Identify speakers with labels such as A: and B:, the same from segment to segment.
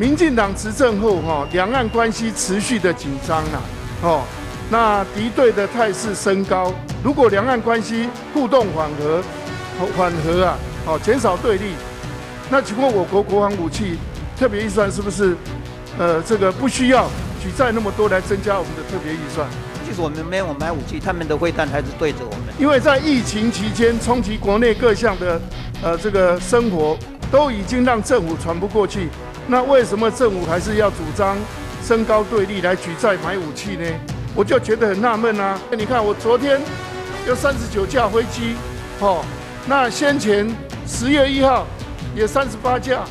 A: 民进党执政后，哈，两岸关系持续的紧张了，哦，那敌对的态势升高。如果两岸关系互动缓和，缓和啊，哦，减少对立，那请问我国国防武器特别预算是不是，呃，这个不需要举债那么多来增加我们的特别预算？
B: 其实我们没有买武器，他们的会弹还是对着我们。
A: 因为在疫情期间冲击国内各项的，呃，这个生活都已经让政府喘不过气。那为什么政府还是要主张升高对立来举债买武器呢？我就觉得很纳闷啊！你看我昨天有三十九架飞机，哦，那先前十月一号也三十八架，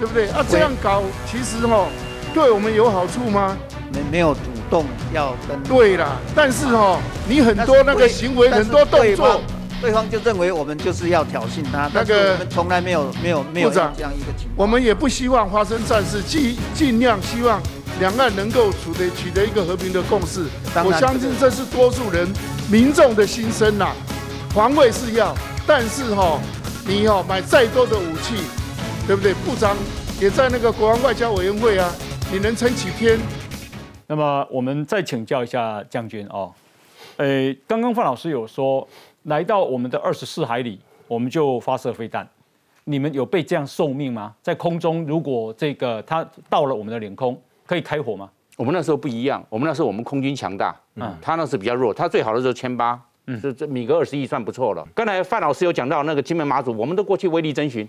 A: 对不对？啊，这样搞其实哦，对我们有好处吗？
B: 没没有主动要跟。
A: 对啦，但是哦，你很多那个行为，很多动作。
B: 对方就认为我们就是要挑衅他，那个我们从来没有没有没有这样一个情况。
A: 我们也不希望发生战事，尽尽量希望两岸能够取得取得一个和平的共识。我相信这是多数人民众的心声呐。防卫是要，但是哈，你哦买再多的武器，对不对？部长也在那个国防外交委员会啊，你能撑几天？
C: 那么我们再请教一下将军哦，呃，刚刚范老师有说。来到我们的二十四海里，我们就发射飞弹。你们有被这样受命吗？在空中，如果这个它到了我们的领空，可以开火吗？
D: 我们那时候不一样，我们那时候我们空军强大，嗯，他那是比较弱，他最好的时候千八，嗯，这这米格二十一算不错了。刚才范老师有讲到那个金门马祖，我们都过去威力征询，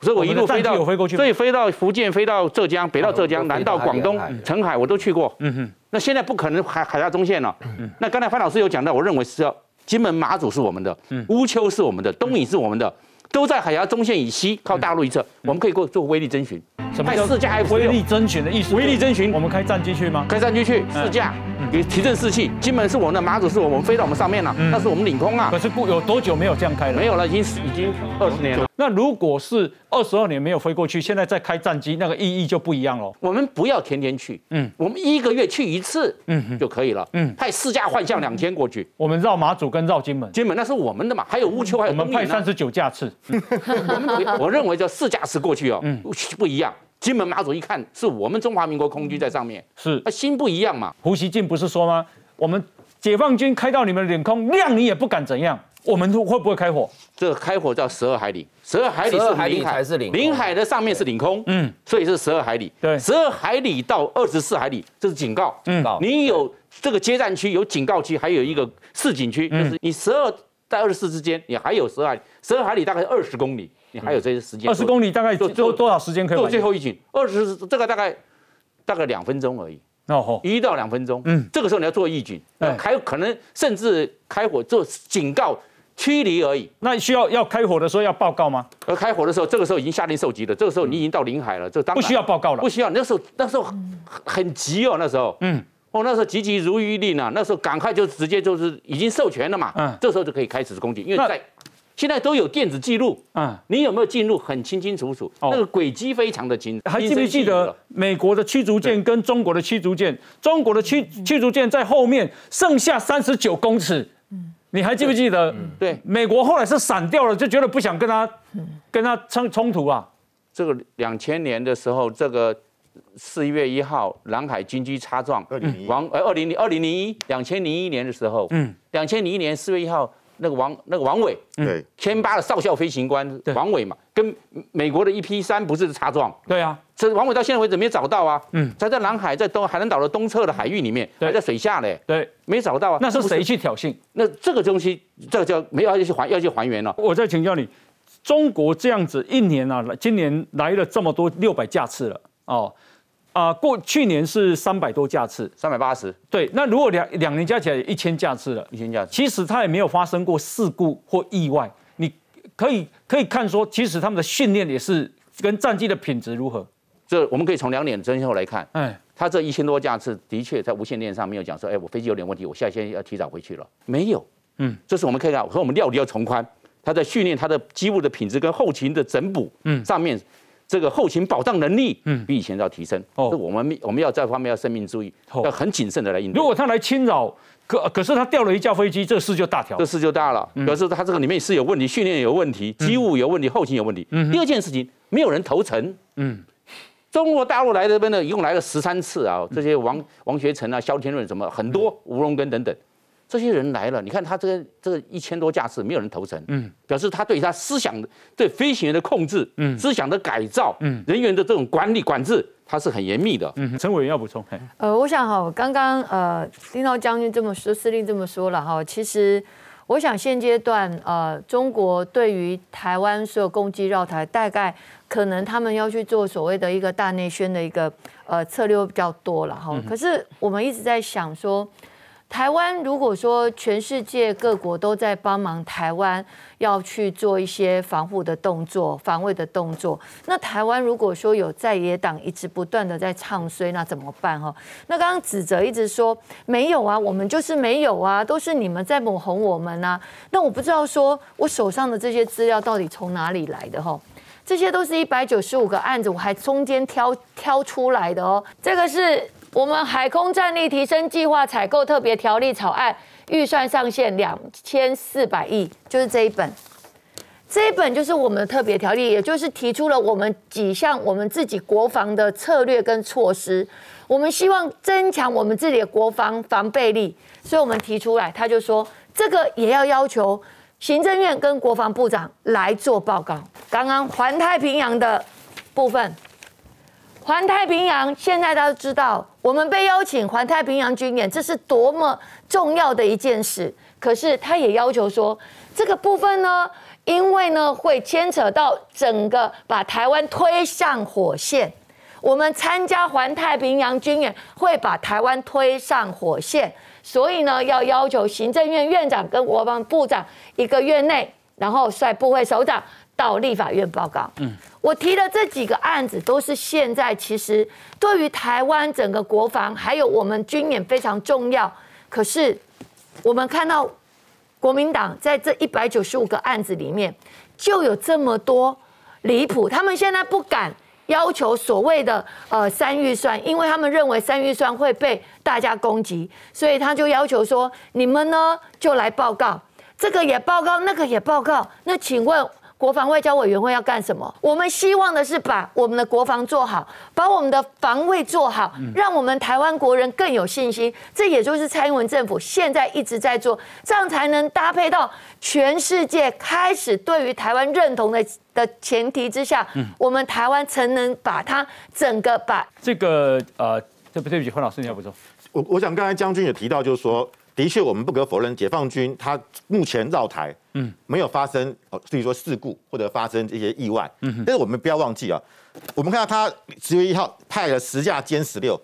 D: 所以我一路飞到
C: 飞过去，
D: 所以飞到福建，飞到浙江，北到浙江，南到广东、澄海，我都去过。嗯哼，那现在不可能海海峡中线了。嗯，那刚才范老师有讲到，我认为是要。金门、马祖是我们的，乌丘是我们的，东引是我们的，都在海峡中线以西，靠大陆一侧，我们可以做做威力征询。
C: 什么叫四架 F 威力征询的意思？
D: 威力征询，
C: 我们开战机去吗？
D: 开战机去，四架，给提振士气。金门是我们的，马祖是我们，飞到我们上面了，那是我们领空啊。
C: 可是过有多久没有这样开了？
D: 没有了，已经已经二十年了。
C: 那如果是二十二年没有飞过去，现在再开战机，那个意义就不一样了。
D: 我们不要天天去，嗯，我们一个月去一次，嗯，就可以了，嗯，派四架幻象两千过去，
C: 我们绕马祖跟绕金门，
D: 金门那是我们的嘛，还有乌丘，还有
C: 我们派三十九架次，
D: 我们我认为叫四架次过去哦，嗯，不一样。金门马祖一看是我们中华民国空军在上面，
C: 是，
D: 那心不一样嘛。
C: 胡锡进不是说吗？我们解放军开到你们领空，谅你也不敢怎样。我们会不会开火？
D: 这个开火叫十二海里，十二海里是领海，领海的上面是领空，嗯，所以是十二海里。
C: 对，
D: 十二海里到二十四海里，这是警告。嗯，你有这个接战区，有警告区，还有一个示警区，就是你十二到二十四之间，你还有十二十二海里，大概二十公里，你还有这些时间。
C: 二十公里大概做做多少时间可以
D: 做最后一警？二十这个大概大概两分钟而已。哦一到两分钟。嗯，这个时候你要做预警，开可能甚至开火做警告。驱离而已。
C: 那需要要开火的时候要报告吗？
D: 而开火的时候，这个时候已经下令受急了。这个时候你已经到临海了，这当
C: 不需要报告了。
D: 不需要，那时候那时候很急哦，那时候。嗯。哦，那时候急急如律令啊，那时候赶快就直接就是已经授权了嘛。嗯。这时候就可以开始攻击，因为在现在都有电子记录。嗯。你有没有进入很清清楚楚？那个轨迹非常的清楚。
C: 还记不记得美国的驱逐舰跟中国的驱逐舰？中国的驱驱逐舰在后面，剩下三十九公尺。你还记不记得？
D: 对，
C: 美国后来是闪掉了，就觉得不想跟他跟他冲冲突啊。
D: 这个两千年的时候，这个四月一号，南海军机擦撞，王呃二零零二零零一两千零一年的时候，嗯，两千零一年四月一号。那个王那个王伟，对，千八的少校飞行官王伟嘛，跟美国的一 P 三不是擦撞？
C: 对啊，
D: 这王伟到现在为止没找到啊。嗯，在在南海，在东海南岛的东侧的海域里面，还在水下嘞。
C: 对，
D: 没找到啊。
C: 那是谁去挑衅？
D: 那这个东西，这个叫没有要去还要去还原了。
C: 我再请教你，中国这样子一年啊，今年来了这么多六百架次了哦。啊，过去年是三百多架次，
D: 三百八十。
C: 对，那如果两两年加起来一千架次了，
D: 一千架次，
C: 其实它也没有发生过事故或意外。你可以可以看说，其实他们的训练也是跟战机的品质如何。
D: 这我们可以从两点真相来看。哎，它这一千多架次的确在无线电上没有讲说，哎，我飞机有点问题，我下线要提早回去了，没有。嗯，这是我们可以看，和我们料理要从宽，它在训练它的机务的品质跟后勤的整补，嗯，上面。这个后勤保障能力，嗯，比以前要提升。哦，我们我们要这方面要生命注意，要很谨慎的来应对。
C: 如果他来侵扰，可可是他掉了一架飞机，这事就大条。
D: 这事就大了，可是他这个里面是有问题，训练有问题，机务有问题，后勤有问题。嗯。第二件事情，没有人投诚。嗯。中国大陆来这边呢，一共来了十三次啊，这些王王学成啊、萧天润什么很多，吴荣根等等。这些人来了，你看他这个这个一千多架次没有人投诚，嗯，表示他对他思想的对飞行员的控制，嗯，思想的改造，嗯，人员的这种管理管制，他是很严密的。
C: 嗯，陈委员要补充。
E: 呃，我想哈，刚刚呃听到将军这么说，司令这么说了哈，其实我想现阶段呃中国对于台湾所有攻击绕台，大概可能他们要去做所谓的一个大内宣的一个呃策略比较多了哈。可是我们一直在想说。台湾如果说全世界各国都在帮忙台湾要去做一些防护的动作、防卫的动作，那台湾如果说有在野党一直不断的在唱衰，那怎么办哈？那刚刚指责一直说没有啊，我们就是没有啊，都是你们在抹红我们啊。那我不知道说我手上的这些资料到底从哪里来的哈？这些都是一百九十五个案子，我还中间挑挑出来的哦。这个是。我们海空战力提升计划采购特别条例草案预算上限两千四百亿，就是这一本。这一本就是我们的特别条例，也就是提出了我们几项我们自己国防的策略跟措施。我们希望增强我们自己的国防防备力，所以我们提出来，他就说这个也要要求行政院跟国防部长来做报告。刚刚环太平洋的部分。环太平洋现在大家知道，我们被邀请环太平洋军演，这是多么重要的一件事。可是他也要求说，这个部分呢，因为呢会牵扯到整个把台湾推上火线，我们参加环太平洋军演会把台湾推上火线，所以呢要要求行政院院长跟国防部长一个月内，然后率部会首长。到立法院报告。嗯，我提的这几个案子都是现在其实对于台湾整个国防还有我们军演非常重要。可是我们看到国民党在这一百九十五个案子里面就有这么多离谱，他们现在不敢要求所谓的呃三预算，因为他们认为三预算会被大家攻击，所以他就要求说你们呢就来报告，这个也报告，那个也报告。那请问？国防外交委员会要干什么？我们希望的是把我们的国防做好，把我们的防卫做好，让我们台湾国人更有信心。这也就是蔡英文政府现在一直在做，这样才能搭配到全世界开始对于台湾认同的的前提之下，我们台湾才能把它整个把
C: 这个呃，对不对不起，黄老师你要补充。
F: 我我想刚才将军也提到，就是说。的确，我们不可否认，解放军他目前绕台，嗯，没有发生哦，至于说事故或者发生这些意外，嗯，但是我们不要忘记啊，我们看到他十月一号派了十架歼十六，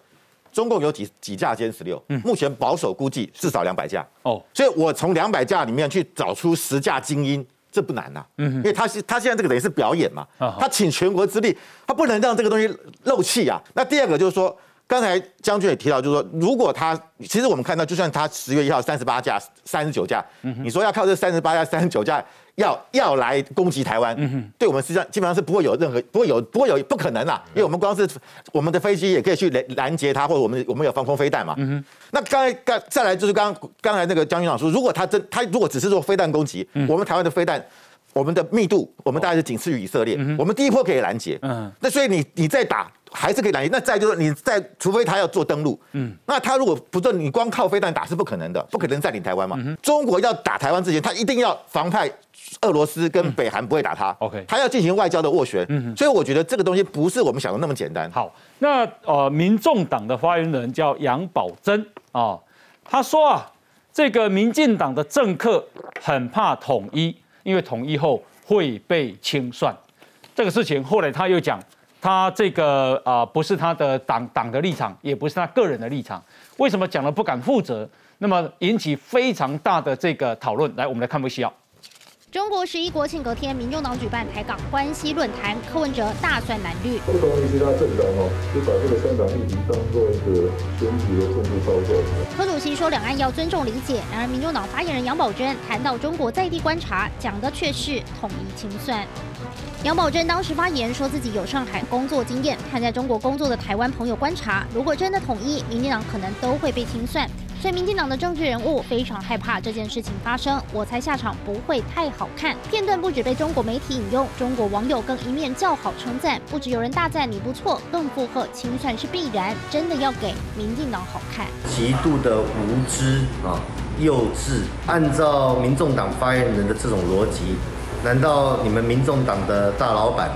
F: 中共有几几架歼十六，嗯。目前保守估计至少两百架，哦，所以我从两百架里面去找出十架精英，这不难呐，嗯，因为他是他现在这个等于是表演嘛，他请全国之力，他不能让这个东西漏气啊。那第二个就是说。刚才将军也提到，就是说，如果他其实我们看到，就算他十月一号三十八架、三十九架，你说要靠这三十八架、三十九架要要来攻击台湾，对我们实际上基本上是不会有任何不会有不会有不可能啦，因为我们光是我们的飞机也可以去拦拦截他，或者我们我们有防空飞弹嘛。那刚才刚再来就是刚刚才那个将军长说，如果他真他如果只是做飞弹攻击，我们台湾的飞弹。我们的密度，我们大概是仅次于以色列。我们第一波可以拦截，那所以你你再打还是可以拦截。那再就是你再，除非他要做登陆，嗯那他如果不做，你光靠飞弹打是不可能的，不可能占领台湾嘛。中国要打台湾之前，他一定要防派俄罗斯跟北韩不会打他。
C: OK，
F: 他要进行外交的斡旋。嗯所以我觉得这个东西不是我们想的那么简单。
C: 好，那呃，民众党的发言人叫杨宝珍啊，他说啊，这个民进党的政客很怕统一。因为统一后会被清算，这个事情后来他又讲，他这个啊不是他的党党的立场，也不是他个人的立场，为什么讲了不敢负责？那么引起非常大的这个讨论。来，我们来看不需要。
G: 中国十一国庆隔天，民众党举办台港关系论坛，柯文哲大算蓝绿。
H: 不同于其他政党哦，就把这个香港议题当做一个选举的政治操作。
G: 柯主席说两岸要尊重理解，然而民众党发言人杨宝珍谈到中国在地观察，讲的却是统一清算。杨宝珍当时发言说自己有上海工作经验，看在中国工作的台湾朋友观察，如果真的统一，民进党可能都会被清算。所以民进党的政治人物非常害怕这件事情发生。我猜下场不会太好看。片段不止被中国媒体引用，中国网友更一面叫好称赞，不止有人大赞你不错，更附和清算是必然，真的要给民进党好看。
I: 极度的无知啊，幼稚。按照民众党发言人的这种逻辑，难道你们民众党的大老板，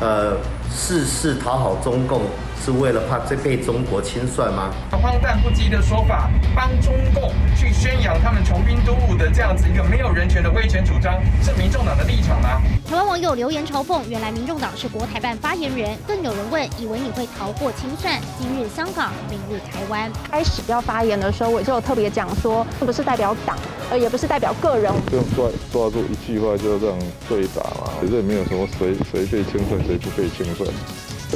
I: 呃，事事讨好中共？是为了怕这被中国清算吗？
J: 荒诞不羁的说法，帮中共去宣扬他们穷兵黩武的这样子一个没有人权的威权主张，是民众党的立场吗？
G: 台湾网友留言嘲讽，原来民众党是国台办发言人，更有人问，以为你会逃过清算？今日香港，明日台湾。
K: 开始要发言的时候，我就有特别讲说，不是代表党，呃，也不是代表个人。
H: 不用抓抓住一句话就这样对打嘛，其实也没有什么谁谁被清算，谁不被清算。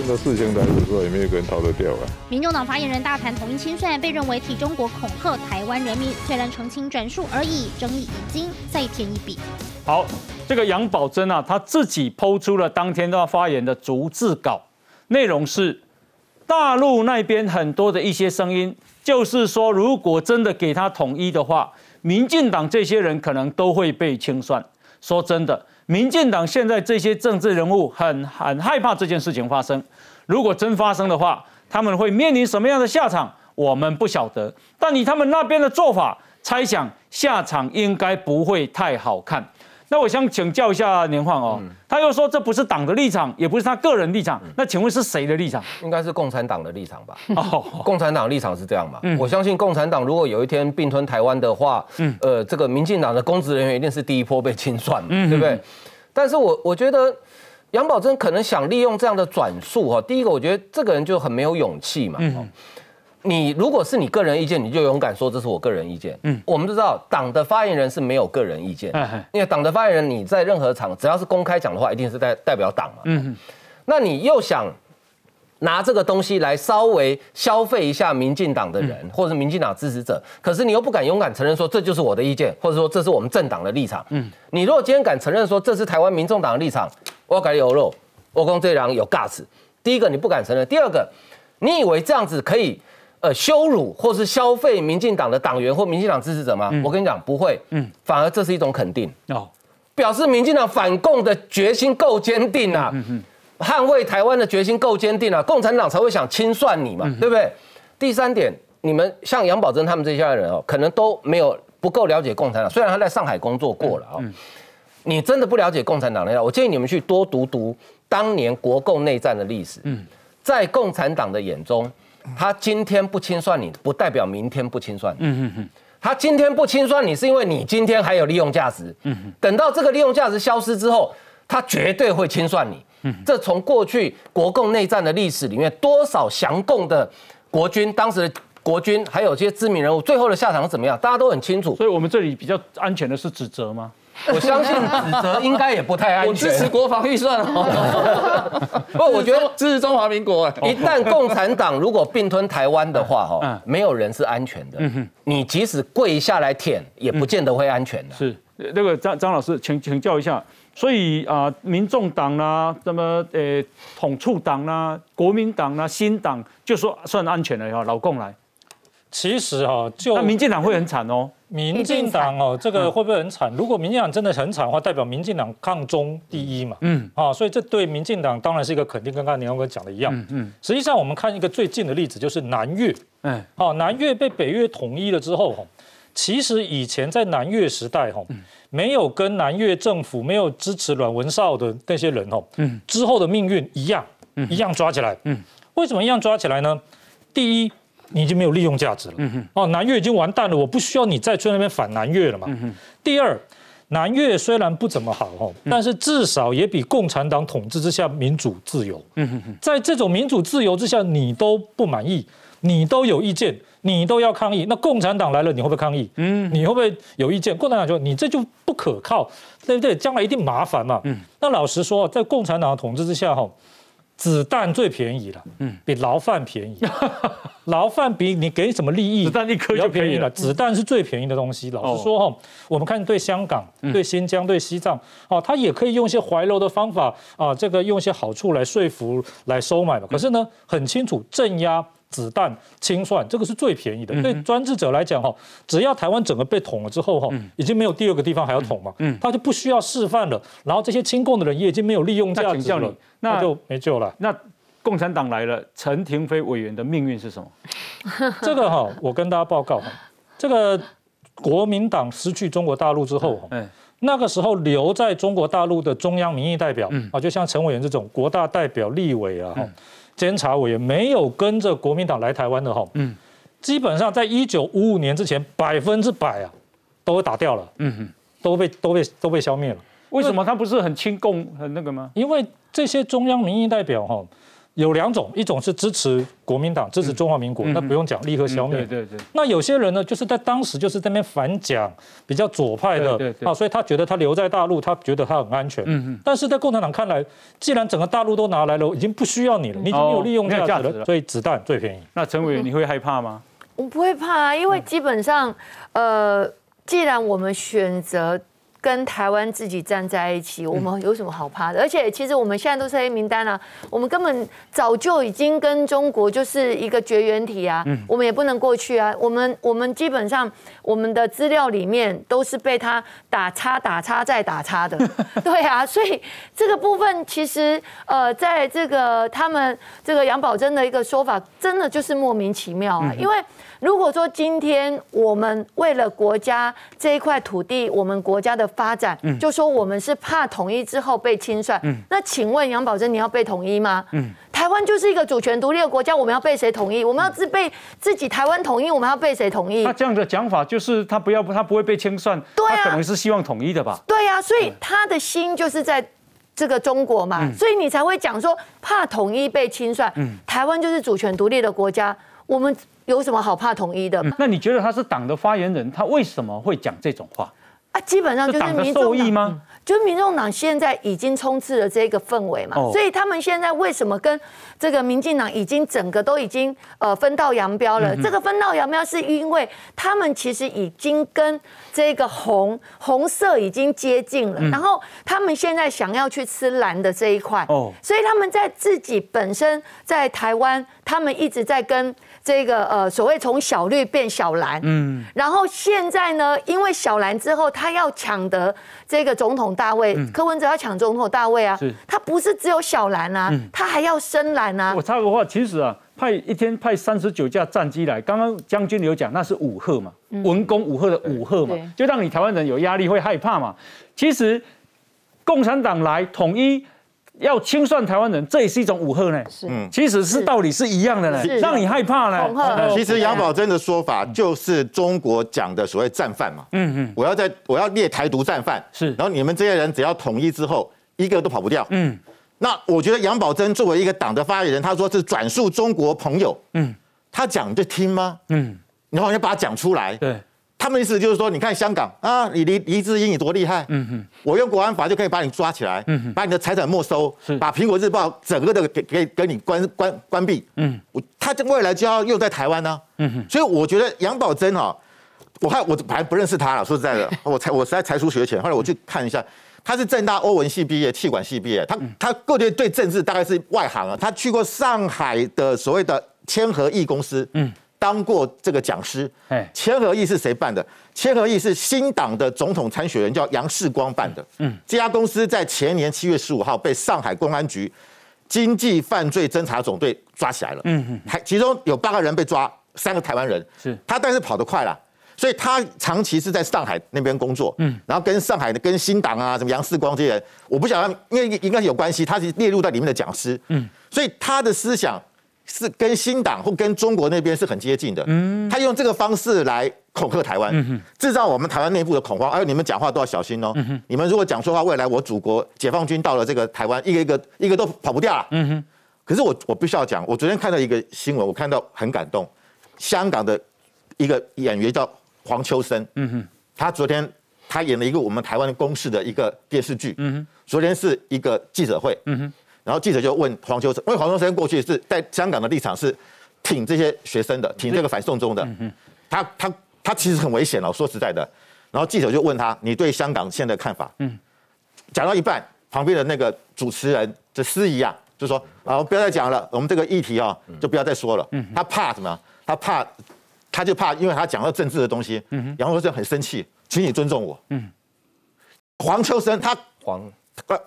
H: 这个事情来的时候，也没有个人逃得掉啊。
G: 民众党发言人大谈统一清算，被认为替中国恐吓台湾人民，虽然澄清转述而已，争议已经再添一笔。
C: 好，这个杨宝珍啊，他自己抛出了当天要发言的逐字稿，内容是大陆那边很多的一些声音，就是说如果真的给他统一的话，民进党这些人可能都会被清算。说真的。民进党现在这些政治人物很很害怕这件事情发生。如果真发生的话，他们会面临什么样的下场？我们不晓得。但以他们那边的做法，猜想下场应该不会太好看。那我想请教一下年晃哦，他又说这不是党的立场，也不是他个人立场。那请问是谁的立场？
L: 应该是共产党的立场吧？哦，共产党立场是这样嘛？我相信共产党如果有一天并吞台湾的话，嗯呃，这个民进党的公职人员一定是第一波被清算，对不对？但是我我觉得杨宝珍可能想利用这样的转述哈，第一个我觉得这个人就很没有勇气嘛。你如果是你个人意见，你就勇敢说这是我个人意见。嗯，我们都知道党的发言人是没有个人意见，因为党的发言人你在任何场只要是公开讲的话，一定是代代表党嘛。嗯，那你又想拿这个东西来稍微消费一下民进党的人，或者民进党支持者，可是你又不敢勇敢承认说这就是我的意见，或者说这是我们政党的立场。嗯，你如果今天敢承认说这是台湾民众党的立场，我要改有肉，我讲这人有 gas。第一个你不敢承认，第二个你以为这样子可以？呃，羞辱或是消费民进党的党员或民进党支持者吗？我跟你讲，不会，嗯，反而这是一种肯定。哦，表示民进党反共的决心够坚定啊，捍卫台湾的决心够坚定啊，共产党才会想清算你嘛，对不对？第三点，你们像杨宝珍他们这些人哦，可能都没有不够了解共产党，虽然他在上海工作过了啊，你真的不了解共产党的我建议你们去多读读当年国共内战的历史，嗯，在共产党的眼中。他今天不清算你，不代表明天不清算。嗯嗯嗯。他今天不清算你，是因为你今天还有利用价值。嗯嗯。等到这个利用价值消失之后，他绝对会清算你。嗯。这从过去国共内战的历史里面，多少降共的国军，当时的国军，还有些知名人物，最后的下场是怎么样？大家都很清楚。
C: 所以我们这里比较安全的是指责吗？
L: 我相信指责应该也不太安全。
B: 我支持国防预算哦。
L: 不，我觉得
B: 支持中华民国。
L: 一旦共产党如果并吞台湾的话，哈，没有人是安全的。你即使跪下来舔，也不见得会安全的。
C: 是那个张张老师，请请教一下。所以啊，民众党啦，什么呃统促党啦，国民党啦，新党，就说算安全了哈，老共来。
M: 其实哈，就
C: 那民进党会很惨哦。
M: 民进党哦，这个会不会很惨？如果民进党真的很惨的话，代表民进党抗中第一嘛。嗯，啊，所以这对民进党当然是一个肯定，跟刚刚年宏哥讲的一样。嗯嗯。实际上，我们看一个最近的例子，就是南越。嗯。好，南越被北越统一了之后，哈，其实以前在南越时代，哈，没有跟南越政府没有支持阮文绍的那些人，哈，嗯，之后的命运一样，一样抓起来。嗯。为什么一样抓起来呢？第一。你已经没有利用价值了，哦，南越已经完蛋了，我不需要你再去那边反南越了嘛。第二，南越虽然不怎么好哦，但是至少也比共产党统治之下民主自由。在这种民主自由之下，你都不满意，你都有意见，你都要抗议，那共产党来了，你会不会抗议？嗯，你会不会有意见？共产党说你这就不可靠，对不对？将来一定麻烦嘛。嗯，那老实说，在共产党的统治之下，哈。子弹最便宜了，嗯，比牢饭便宜。牢饭比你给什么利益，
C: 子弹一颗就便宜了。
M: 子弹是最便宜的东西。老实说哈，我们看对香港、对新疆、对西藏，哦，他也可以用一些怀柔的方法啊，这个用一些好处来说服、来收买嘛。可是呢，很清楚镇压子弹、清算，这个是最便宜的。对专制者来讲哈，只要台湾整个被捅了之后哈，已经没有第二个地方还要捅嘛，他就不需要示范了。然后这些亲共的人也已经没有利用价值了，那就没救了。
C: 那共产党来了，陈廷飞委员的命运是什么？
M: 这个哈，我跟大家报告哈，这个国民党失去中国大陆之后哈，那个时候留在中国大陆的中央民意代表啊，就像陈委员这种国大代表、立委啊、监察委员，没有跟着国民党来台湾的哈，嗯，基本上在一九五五年之前，百分之百啊，都会打掉了，嗯哼，都被都被都被消灭了。
C: 为什么他不是很亲共很那个吗？
M: 因为这些中央民意代表哈。有两种，一种是支持国民党，支持中华民国，那不用讲，立刻消灭。
C: 对对对。
M: 那有些人呢，就是在当时就是在那边反蒋，比较左派的啊，所以他觉得他留在大陆，他觉得他很安全。嗯嗯。但是在共产党看来，既然整个大陆都拿来了，已经不需要你了，你已经有利用价值了，所以子弹最便宜。
C: 那陈委员，你会害怕吗？
E: 我不会怕啊，因为基本上，呃，既然我们选择。跟台湾自己站在一起，我们有什么好怕的？而且其实我们现在都是黑名单啊，我们根本早就已经跟中国就是一个绝缘体啊，我们也不能过去啊。我们我们基本上我们的资料里面都是被他打叉打叉再打叉的，对啊。所以这个部分其实呃，在这个他们这个杨宝珍的一个说法，真的就是莫名其妙啊，因为。如果说今天我们为了国家这一块土地，我们国家的发展，嗯就说我们是怕统一之后被清算，嗯那请问杨宝珍，你要被统一吗？嗯台湾就是一个主权独立的国家，我们要被谁统一？我们要自被自己台湾统一，我们要被谁统一？
C: 他这样的讲法就是他不要他不会被清算，他可能是希望统一的吧？
E: 对呀，所以他的心就是在这个中国嘛，所以你才会讲说怕统一被清算。嗯台湾就是主权独立的国家，我们。有什么好怕统一的？
C: 那你觉得他是党的发言人，他为什么会讲这种话？
E: 啊，基本上就是民众党吗？就是民众党现在已经充斥了这个氛围嘛，所以他们现在为什么跟这个民进党已经整个都已经呃分道扬镳了？这个分道扬镳是因为他们其实已经跟这个红红色已经接近了，然后他们现在想要去吃蓝的这一块，哦，所以他们在自己本身在台湾，他们一直在跟。这个呃，所谓从小绿变小蓝，嗯，然后现在呢，因为小蓝之后，他要抢得这个总统大位，柯文哲要抢总统大位啊，是，他不是只有小蓝啊，他还要深蓝啊。
C: 我插个话，其实啊，派一天派三十九架战机来，刚刚将军有讲，那是武赫嘛，文攻武赫的武赫嘛，就让你台湾人有压力，会害怕嘛。其实共产党来统一。要清算台湾人，这也是一种武吓呢。是，其实是道理是一样的呢，让你害怕呢。
F: 其实杨宝珍的说法就是中国讲的所谓战犯嘛。嗯嗯，我要在我要列台独战犯，是，然后你们这些人只要统一之后，一个都跑不掉。嗯，那我觉得杨宝珍作为一个党的发言人，他说是转述中国朋友，嗯，他讲就听吗？嗯，你好像把他讲出来。对。他们意思就是说，你看香港啊，你黎黎智英你多厉害，嗯哼，我用国安法就可以把你抓起来，嗯哼，把你的财产没收，把苹果日报整个的给给给你关关关闭，嗯，我他未来就要用在台湾呢，嗯哼，所以我觉得杨宝珍哈，我还我还不认识他了，说实在的，我才我实在才疏学浅，后来我去看一下，他是正大欧文系毕业，气管系毕业，他他个人对政治大概是外行啊，他去过上海的所谓的千和益公司，嗯。当过这个讲师，哎，千和义是谁办的？千和义是新党的总统参选人，叫杨世光办的。嗯，这家公司在前年七月十五号被上海公安局经济犯罪侦查总队抓起来了。嗯嗯，还其中有八个人被抓，三个台湾人。是他，但是跑得快了，所以他长期是在上海那边工作。嗯，然后跟上海的、跟新党啊，什么杨世光这些人，我不晓得，因为应该是有关系，他是列入在里面的讲师。嗯，所以他的思想。是跟新党或跟中国那边是很接近的，嗯，他用这个方式来恐吓台湾，制造我们台湾内部的恐慌。哎，你们讲话都要小心哦，你们如果讲错话，未来我祖国解放军到了这个台湾，一个一个一个都跑不掉了。嗯哼。可是我我必须要讲，我昨天看到一个新闻，我看到很感动。香港的一个演员叫黄秋生，嗯哼，他昨天他演了一个我们台湾公视的一个电视剧，嗯哼，昨天是一个记者会，嗯哼。然后记者就问黄秋生，因为黄秋生过去是在香港的立场是挺这些学生的，挺这个反送中的。他他他其实很危险哦，说实在的。然后记者就问他，你对香港现在的看法？嗯，讲到一半，旁边的那个主持人的司仪啊，就说啊，不要再讲了，我们这个议题啊，就不要再说了。他怕什么？他怕，他就怕，因为他讲到政治的东西。杨国正很生气，请你尊重我。黄秋生他黄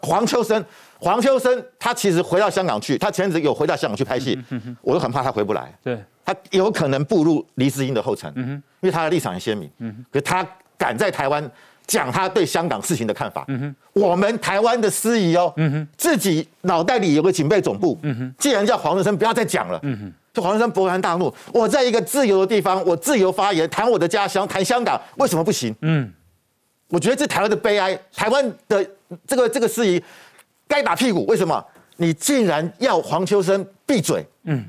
F: 黄秋生黄秋生他其实回到香港去，他前阵子有回到香港去拍戏，我都很怕他回不来。
C: 对，
F: 他有可能步入黎智英的后尘，因为他的立场很鲜明。可他敢在台湾。讲他对香港事情的看法。我们台湾的司仪哦，自己脑袋里有个警备总部。既然叫黄秋生不要再讲了。就黄日生勃然大怒。我在一个自由的地方，我自由发言，谈我的家乡，谈香港，为什么不行？嗯，我觉得这台湾的悲哀，台湾的这个这个事宜该打屁股。为什么？你竟然要黄秋生闭嘴？嗯。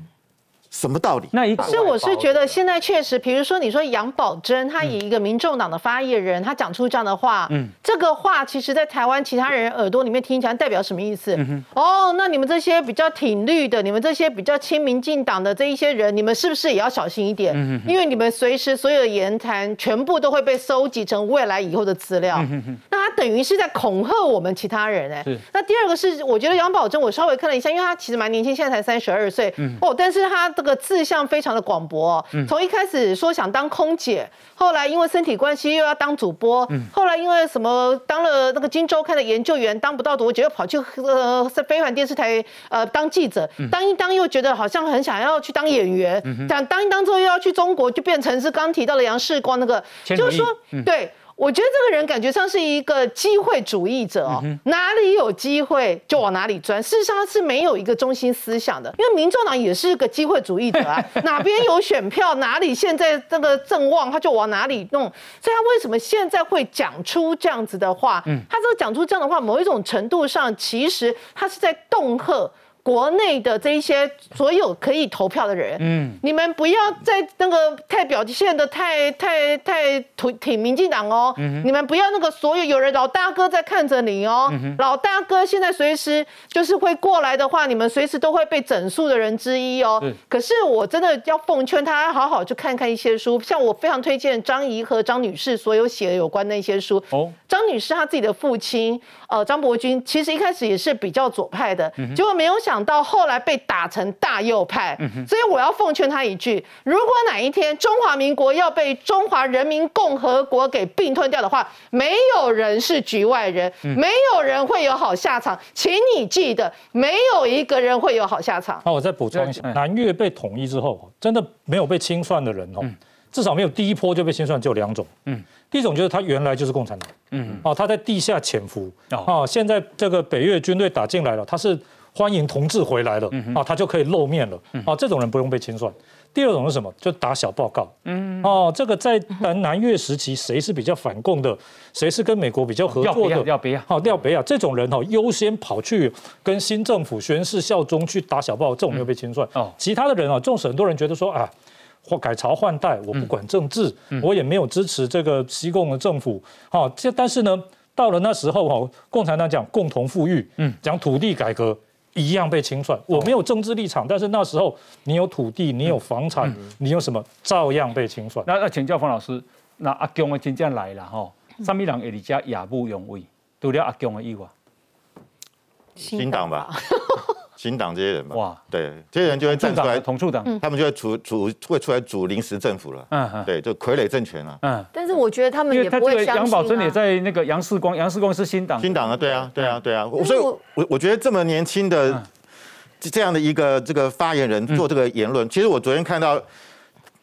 F: 什么道理？
N: 那一是我是觉得现在确实，比如说你说杨宝珍，他以一个民众党的发言人，他讲出这样的话，嗯，这个话其实，在台湾其他人耳朵里面听起来代表什么意思？哦，那你们这些比较挺绿的，你们这些比较亲民进党的这一些人，你们是不是也要小心一点？嗯因为你们随时所有的言谈，全部都会被收集成未来以后的资料。那他等于是在恐吓我们其他人哎。那第二个是，我觉得杨宝珍，我稍微看了一下，因为他其实蛮年轻，现在才三十二岁。哦，但是他的。这个志向非常的广博，从一开始说想当空姐，后来因为身体关系又要当主播，后来因为什么当了那个《金周刊》的研究员，当不到多久又跑去呃非凡电视台呃当记者，当一当又觉得好像很想要去当演员，想当一当之后又要去中国，就变成是刚提到的杨世光那个，就是说对。我觉得这个人感觉上是一个机会主义者哦，哪里有机会就往哪里钻。事实上他是没有一个中心思想的，因为民众党也是个机会主义者啊，哪边有选票，哪里现在这个正旺，他就往哪里弄。所以他为什么现在会讲出这样子的话？他这个讲出这样的话，某一种程度上，其实他是在恫吓。国内的这一些所有可以投票的人，嗯，你们不要在那个太表现的太太太挺挺民进党哦，嗯，你们不要那个所有有人老大哥在看着你哦，老大哥现在随时就是会过来的话，你们随时都会被整肃的人之一哦。可是我真的要奉劝他好好去看看一些书，像我非常推荐张怡和张女士所有写的有关的一些书。哦，张女士她自己的父亲呃张伯钧，其实一开始也是比较左派的，结果没有想。到后来被打成大右派，所以我要奉劝他一句：如果哪一天中华民国要被中华人民共和国给并吞掉的话，没有人是局外人，没有人会有好下场，请你记得，没有一个人会有好下场。
M: 那我再补充一下，南越被统一之后，真的没有被清算的人哦，至少没有第一波就被清算，就两种。嗯，第一种就是他原来就是共产党，嗯，哦，他在地下潜伏，哦，现在这个北越军队打进来了，他是。欢迎同志回来了啊，他就可以露面了啊。这种人不用被清算。第二种是什么？就打小报告。嗯哦，这个在南南越时期，谁是比较反共的，谁是跟美国比较合作的？
C: 要北亚，
M: 好，要北亚这种人哦，优先跑去跟新政府宣誓效忠，去打小报，这种没有被清算。哦，其他的人啊，纵使很多人觉得说啊，或改朝换代，我不管政治，我也没有支持这个西贡的政府。好，这但是呢，到了那时候哈，共产党讲共同富裕，嗯，讲土地改革。一样被清算，我没有政治立场，但是那时候你有土地，你有房产，你有什么，照样被清算。
C: 那那请教方老师，那阿强的真正来了哈，什么人会离家也不容为，除了阿强的以外，
F: 新党吧。新党这些人嘛，哇，对，这些人就会站出来，
C: 统促党，
F: 他们就会组组会出来组临时政府了，嗯，对，就傀儡政权了，
E: 嗯。但是我觉得他们也不会
C: 杨宝珍也在那个杨世光，杨世光是新党，
F: 新党啊，对啊，对啊，对啊。所以，我我觉得这么年轻的这样的一个这个发言人做这个言论，其实我昨天看到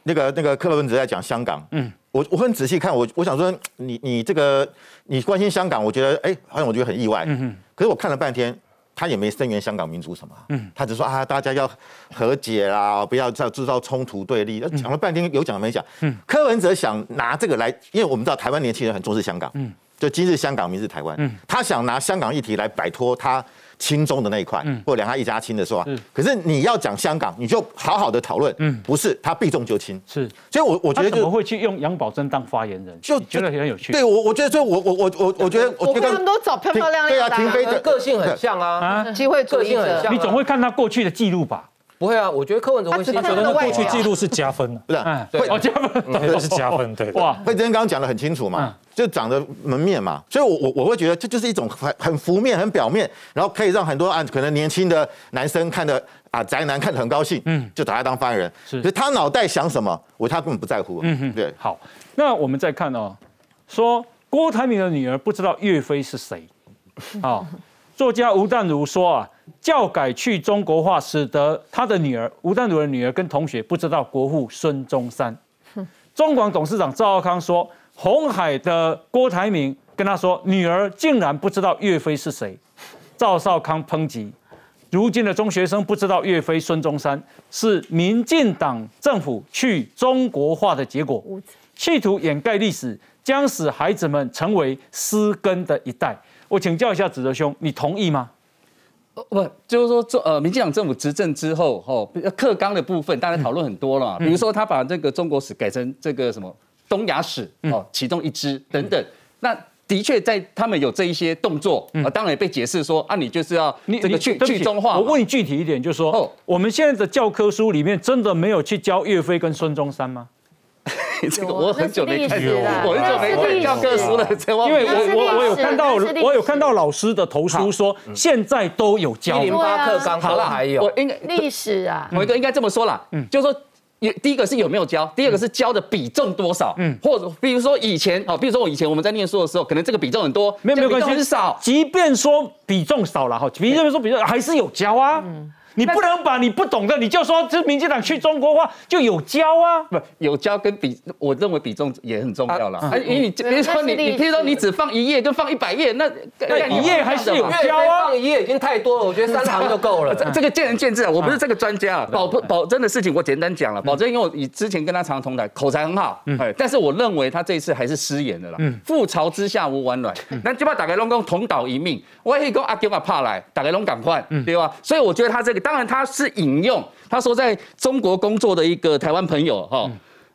F: 那个那个克洛文子在讲香港，嗯，我我很仔细看，我我想说，你你这个你关心香港，我觉得哎，好像我觉得很意外，嗯哼。可是我看了半天。他也没声援香港民主什么，嗯，他只说啊，大家要和解啦，不要再制造冲突对立。讲了半天，有讲没讲？嗯，柯文哲想拿这个来，因为我们知道台湾年轻人很重视香港，嗯，就今日香港，明日台湾，嗯，他想拿香港议题来摆脱他。亲中的那一块，嗯或两岸一家亲的是吧？可是你要讲香港，你就好好的讨论。嗯，不是他避重就轻。
C: 是，
F: 所以，我我觉得
C: 怎么会去用杨宝珍当发言人？就觉得很有趣。
F: 对我，我觉得，所以我我我我我觉得，
N: 我觉得他们都找漂漂亮亮的。对
L: 啊，停飞的个性很像啊，
N: 机会个性很像。
C: 你总会看他过去的记录吧？
L: 不会啊，我觉得柯文哲会
M: 他觉得那过去记录是加分的，
F: 不是？
M: 对，
C: 哦，加分，
M: 对，是加分，对。
F: 哇，慧珍刚刚讲的很清楚嘛，就长得门面嘛，所以，我我我会觉得这就是一种很很浮面、很表面，然后可以让很多啊可能年轻的男生看的啊宅男看的很高兴，嗯，就找他当发言人。是，可是他脑袋想什么，我他根本不在乎。嗯哼，对。
C: 好，那我们再看哦，说郭台铭的女儿不知道岳飞是谁，啊。作家吴淡如说啊，教改去中国化，使得他的女儿吴淡如的女儿跟同学不知道国父孙中山。中广董事长赵浩康说，红海的郭台铭跟他说，女儿竟然不知道岳飞是谁。赵少康抨击，如今的中学生不知道岳飞、孙中山是民进党政府去中国化的结果，企图掩盖历史，将使孩子们成为失根的一代。我请教一下子德兄，你同意吗？
O: 不，就是说，这呃，民进党政府执政之后，哦，课纲的部分，大家讨论很多了。比如说，他把这个中国史改成这个什么东亚史，哦，其中一支等等。那的确在他们有这一些动作，啊，当然也被解释说，啊，你就是要这个去去中化。
C: 我问你具体一点，就是说，我们现在的教科书里面真的没有去教岳飞跟孙中山吗？
O: 这个我很久没看，我很久没看教科书了。
C: 因为我我我有看到，我有看到老师的投书说，现在都有教。
L: 一零八课纲好了，还有
O: 我应该
E: 历史啊。
O: 某一个应该这么说啦，嗯，就是说，第一个是有没有教，第二个是教的比重多少，嗯，或者比如说以前，哦，比如说我以前我们在念书的时候，可能这个比重很多，
C: 没有没有关系，
O: 很少。
C: 即便说比重少了哈，比如说比重还是有教啊。你不能把你不懂的，你就说这民进党去中国化就有教啊？
O: 不有教跟比，我认为比重也很重要了。因为你比如说你，你比如说你只放一页跟放一百页，那
C: 那一页还是有教啊？
L: 放一页已经太多了，我觉得三行就够了。
O: 这这个见仁见智啊，我不是这个专家。保不保真的事情我简单讲了，保真因为我以之前跟他常常同台，口才很好。哎，但是我认为他这一次还是失言的啦。覆巢之下无完卵，那就把打开龙宫同岛一命，我也可以跟阿丢啊怕来，打开龙赶快，对吧？所以我觉得他这个当然他是。引用他说在中国工作的一个台湾朋友哈，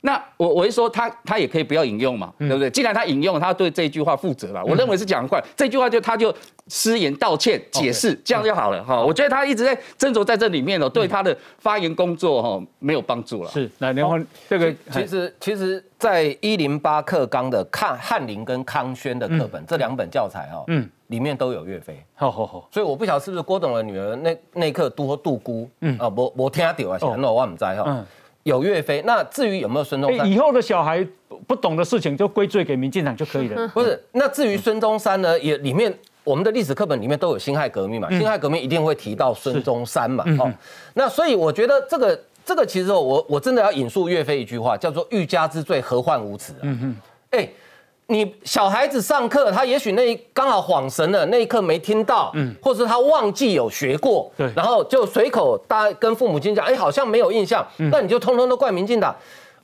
O: 那我我一说他他也可以不要引用嘛，对不对？既然他引用，他对这句话负责了。我认为是讲快，这句话就他就失言道歉解释，这样就好了哈。我觉得他一直在斟酌在这里面哦，对他的发言工作哈没有帮助了。
C: 是，来连环这个
L: 其实其实在一零八课纲的看翰林跟康轩的课本这两本教材哈，嗯。里面都有岳飞，好好好，所以我不晓得是不是郭董的女儿那那一刻多杜姑，嗯啊，我我听到啊，显然我唔知哈，有岳飞，那至于有没有孙中山，
C: 以后的小孩不懂的事情就归罪给民进党就可以了。
L: 不是，那至于孙中山呢，也里面我们的历史课本里面都有辛亥革命嘛，辛亥革命一定会提到孙中山嘛，哦，那所以我觉得这个这个其实我我真的要引述岳飞一句话，叫做欲加之罪，何患无辞啊，嗯哼，哎。你小孩子上课，他也许那刚好恍神了，那一刻没听到，嗯，或者是他忘记有学过，对，然后就随口大跟父母亲讲，哎，好像没有印象，那你就通通都怪民进党。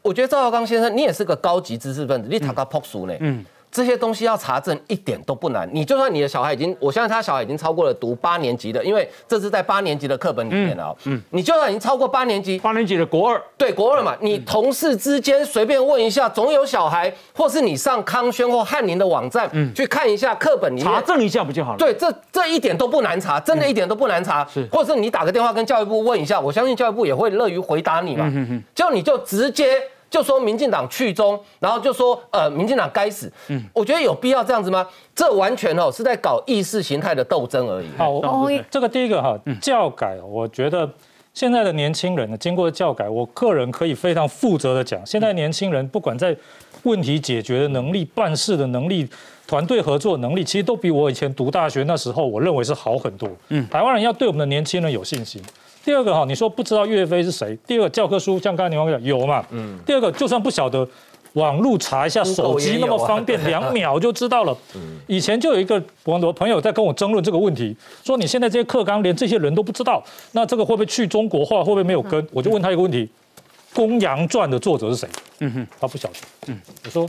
L: 我觉得赵耀刚先生，你也是个高级知识分子，你谈个朴俗呢，嗯。这些东西要查证一点都不难，你就算你的小孩已经，我相信他小孩已经超过了读八年级的，因为这是在八年级的课本里面了。嗯，你就算已经超过八年级，
C: 八年级的国二，
L: 对国二嘛，你同事之间随便问一下，总有小孩，或是你上康轩或翰林的网站，嗯，去看一下课本里面
C: 查证一下不就好了？
L: 对，这这一点都不难查，真的一点都不难查。是，或者是你打个电话跟教育部问一下，我相信教育部也会乐于回答你嘛。就你就直接。就说民进党去中，然后就说呃，民进党该死。嗯，我觉得有必要这样子吗？这完全哦是在搞意识形态的斗争而已。
M: 好，这个第一个哈教改，我觉得现在的年轻人呢，经过教改，我个人可以非常负责的讲，现在年轻人不管在问题解决的能力、办事的能力、团队合作能力，其实都比我以前读大学那时候，我认为是好很多。嗯，台湾人要对我们的年轻人有信心。第二个哈，你说不知道岳飞是谁？第二个教科书像刚才你讲有嘛？嗯。第二个就算不晓得，网络查一下，手机那么方便，两秒就知道了。嗯。以前就有一个我的朋友在跟我争论这个问题，说你现在这些课纲连这些人都不知道，那这个会不会去中国化？会不会没有根？我就问他一个问题：《公羊传》的作者是谁？嗯哼，他不晓得。嗯。我说，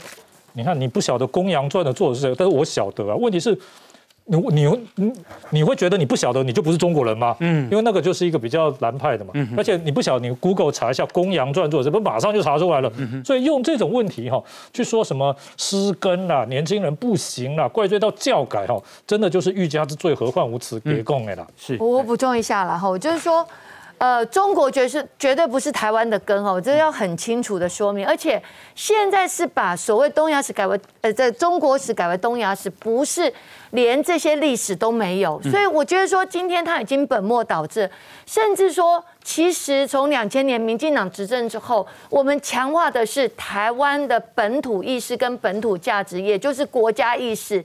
M: 你看你不晓得《公羊传》的作者是谁，但是我晓得啊。问题是。你你你你会觉得你不晓得你就不是中国人吗？嗯，因为那个就是一个比较蓝派的嘛。嗯，而且你不晓得，你 Google 查一下《公羊传》作者，不马上就查出来了。嗯所以用这种问题哈，去说什么失根啦，年轻人不行啦，怪罪到教改哈，真的就是欲加之罪，何患无辞？别供哎啦。
E: 是。我补充一下了哈，就是说。呃，中国绝是绝对不是台湾的根哦，这要很清楚的说明。而且现在是把所谓东亚史改为呃，在中国史改为东亚史，不是连这些历史都没有。所以我觉得说，今天他已经本末倒置，甚至说，其实从两千年民进党执政之后，我们强化的是台湾的本土意识跟本土价值，也就是国家意识。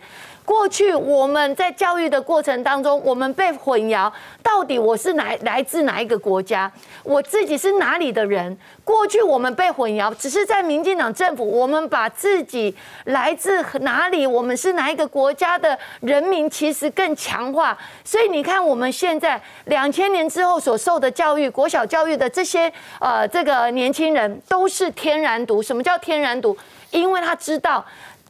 E: 过去我们在教育的过程当中，我们被混淆，到底我是哪来自哪一个国家，我自己是哪里的人？过去我们被混淆，只是在民进党政府，我们把自己来自哪里，我们是哪一个国家的人民，其实更强化。所以你看，我们现在两千年之后所受的教育，国小教育的这些呃这个年轻人，都是天然毒。什么叫天然毒？因为他知道。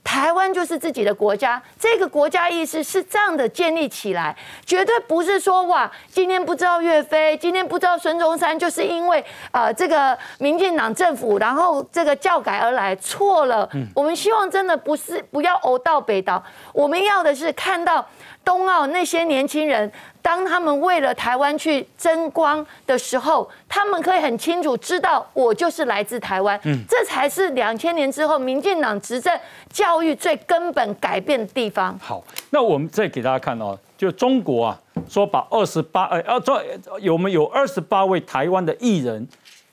E: 台湾就是自己的国家，这个国家意识是这样的建立起来，绝对不是说哇，今天不知道岳飞，今天不知道孙中山，就是因为呃这个民进党政府，然后这个教改而来，错了。我们希望真的不是不要偶到北岛，我们要的是看到冬奥那些年轻人。当他们为了台湾去争光的时候，他们可以很清楚知道，我就是来自台湾。嗯，这才是两千年之后民进党执政教育最根本改变的地方。
C: 好，那我们再给大家看哦，就中国啊，说把二十八呃，要做有没有二十八位台湾的艺人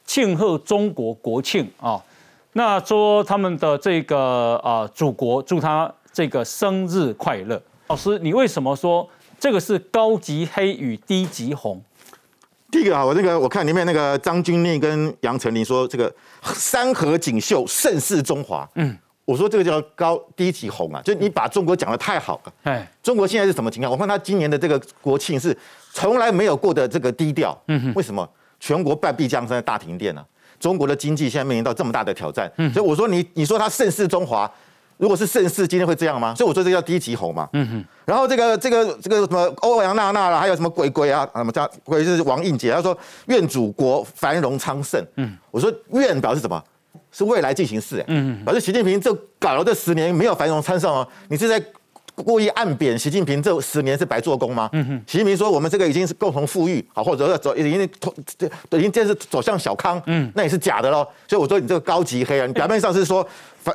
C: 庆贺中国国庆啊？那说他们的这个啊祖国祝他这个生日快乐。老师，你为什么说？这个是高级黑与低级红。
F: 第一个啊，我那个我看里面那个张钧甯跟杨丞琳说这个山河锦绣盛世中华，嗯，我说这个叫高低级红啊，就你把中国讲的太好了。哎，中国现在是什么情况？我看他今年的这个国庆是从来没有过的这个低调。嗯哼，为什么？全国半壁江山，大停电啊！中国的经济现在面临到这么大的挑战。嗯，所以我说你你说他盛世中华。如果是盛世，今天会这样吗？所以我说这叫低级红嘛。嗯哼。然后这个这个这个什么欧阳娜娜啦，还有什么鬼鬼啊，什么叫鬼就是王应杰，他说愿祖国繁荣昌盛。嗯。我说愿表示什么？是未来进行式。嗯。表示习近平这搞了这十年没有繁荣昌盛哦，你是在故意暗贬习近平这十年是白做工吗？嗯哼。习近平说我们这个已经是共同富裕，好或者要走已经这已经这是走向小康。嗯。那也是假的喽。所以我说你这个高级黑啊，你表面上是说。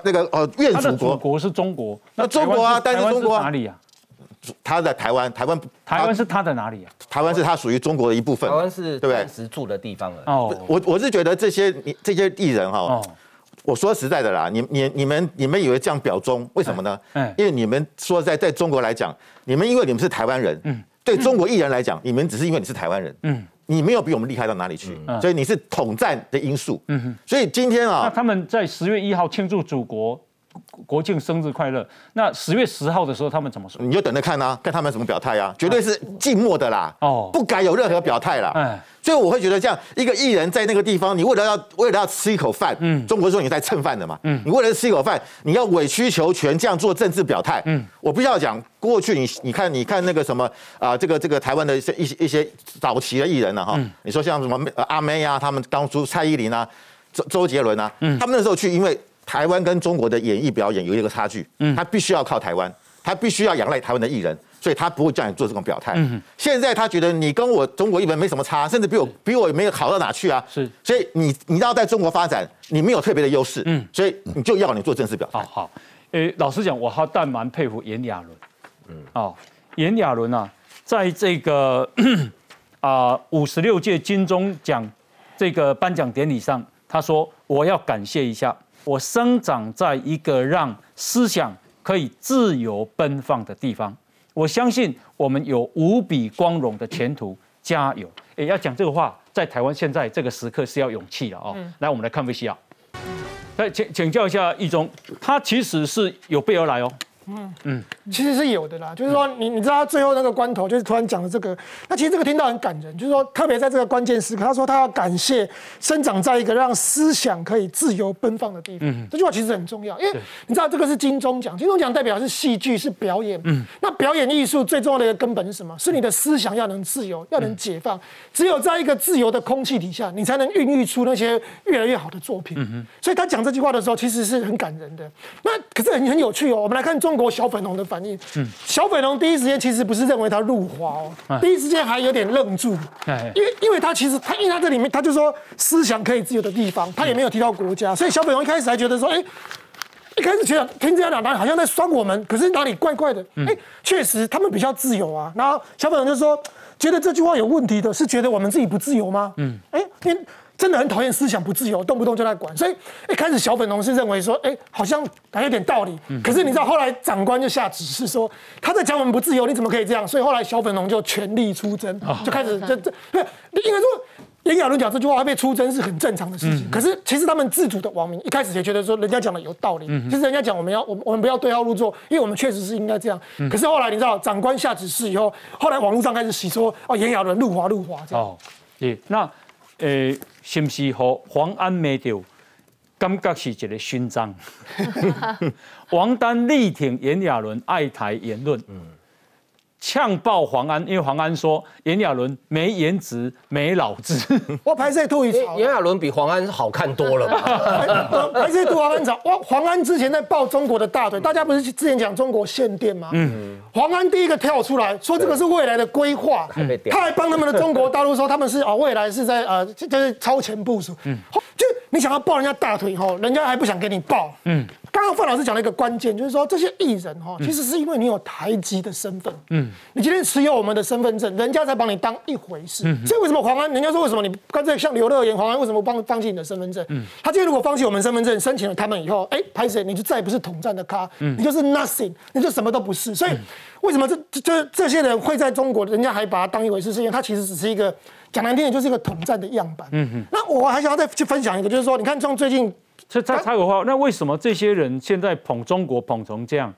F: 那个呃，愿祖国，
C: 国是中国，
F: 那中国啊，但是中国
C: 哪里啊？
F: 他在台湾，台湾，
C: 台湾是他的哪里啊？
F: 台湾是他属于中国的一部分，
L: 台湾是对不对？时住的地方了。哦，
F: 我我是觉得这些这些艺人哈，我说实在的啦，你你你们你们以为这样表忠，为什么呢？嗯，因为你们说在在中国来讲，你们因为你们是台湾人，嗯，对中国艺人来讲，你们只是因为你是台湾人，嗯。你没有比我们厉害到哪里去，所以你是统战的因素。嗯哼，所以今天啊，
C: 那他们在十月一号庆祝祖国国庆生日快乐。那十月十号的时候，他们怎么说？
F: 你就等着看啊，看他们怎么表态啊，绝对是静默的啦。哦，不敢有任何表态啦。哎。所以我会觉得，这样一个艺人，在那个地方，你为了要为了要吃一口饭，嗯，中国说你在蹭饭的嘛，嗯，你为了吃一口饭，你要委曲求全，这样做政治表态，嗯，我不要讲，过去你你看你看那个什么啊，这个这个台湾的一些一些一些早期的艺人呢，哈，你说像什么阿妹啊，他们当初蔡依林啊，周周杰伦啊，嗯，他们那时候去，因为台湾跟中国的演艺表演有一个差距，嗯，他必须要靠台湾，他必须要仰赖台湾的艺人。所以他不会叫你做这种表态。嗯现在他觉得你跟我中国艺人没什么差，甚至比我比我也没有好到哪去啊。是，所以你你要在中国发展，你没有特别的优势。嗯，所以你就要你做正式表态。
C: 好，好，诶，老实讲，我还但蛮佩服炎亚纶。嗯，哦，炎亚纶啊，在这个 啊五十六届金钟奖这个颁奖典礼上，他说：“我要感谢一下，我生长在一个让思想可以自由奔放的地方。”我相信我们有无比光荣的前途，加油！哎，要讲这个话，在台湾现在这个时刻是要勇气的哦。来，我们来看维西亚。来，请请教一下易中，他其实是有备而来哦。
P: 嗯嗯，其实是有的啦，就是说你你知道他最后那个关头，就是突然讲了这个，那其实这个听到很感人，就是说特别在这个关键时刻，他说他要感谢生长在一个让思想可以自由奔放的地方。嗯，这句话其实很重要，因为你知道这个是金钟奖，金钟奖代表是戏剧是表演，嗯，那表演艺术最重要的一个根本是什么？是你的思想要能自由，要能解放。只有在一个自由的空气底下，你才能孕育出那些越来越好的作品。嗯所以他讲这句话的时候，其实是很感人的。那可是很很有趣哦，我们来看中。中国小粉红的反应。嗯，小粉红第一时间其实不是认为他入华哦，第一时间还有点愣住，因为因为他其实他因为他这里面他就说思想可以自由的地方，他也没有提到国家，所以小粉红一开始还觉得说，哎，一开始觉得听这样两单好像在酸我们，可是哪里怪怪的？哎，确实他们比较自由啊。然后小粉红就说，觉得这句话有问题的是觉得我们自己不自由吗？嗯，哎，因真的很讨厌思想不自由，动不动就在管，所以一开始小粉红是认为说，哎，好像还有点道理。可是你知道后来长官就下指示说，他在讲我们不自由，你怎么可以这样？所以后来小粉红就全力出征，就开始这这，应该说严亚伦讲这句话被出征是很正常的事情。可是其实他们自主的网民一开始也觉得说，人家讲的有道理。其实人家讲我们要我们我们不要对号入座，因为我们确实是应该这样。可是后来你知道长官下指示以后，后来网络上开始洗说，哦，严亚伦入华入华这样。哦，
C: 对，那。诶，是不是和黄安没掉？感觉是一个勋章。王丹力挺炎亚纶爱台言论。呛爆黄安，因为黄安说炎亚纶没颜值、没脑子。
P: 我拍这图一
L: 炎亚纶比黄安好看多了吧？
P: 拍这图黄安早。哇，黄安之前在抱中国的大腿，大家不是之前讲中国限电吗？嗯。黄安第一个跳出来说这个是未来的规划，他还帮他们的中国大陆说他们是哦未来是在呃就是超前部署。嗯。就你想要抱人家大腿后，人家还不想给你抱。嗯。刚刚范老师讲了一个关键，就是说这些艺人哈，其实是因为你有台籍的身份，嗯，你今天持有我们的身份证，人家才把你当一回事。所以为什么黄安，人家说为什么你干脆像刘乐言，黄安为什么帮放弃你的身份证？嗯，他今天如果放弃我们身份证，申请了他们以后，哎，拍谁你就再也不是统战的咖，嗯，你就是 nothing，你就什么都不是。所以为什么这这这些人会在中国，人家还把他当一回事？是因为他其实只是一个讲难听点，就是一个统战的样板。嗯哼，那我还想要再去分享一个，就是说，你看像最近。
C: 这插插个话，那为什么这些人现在捧中国捧成这样，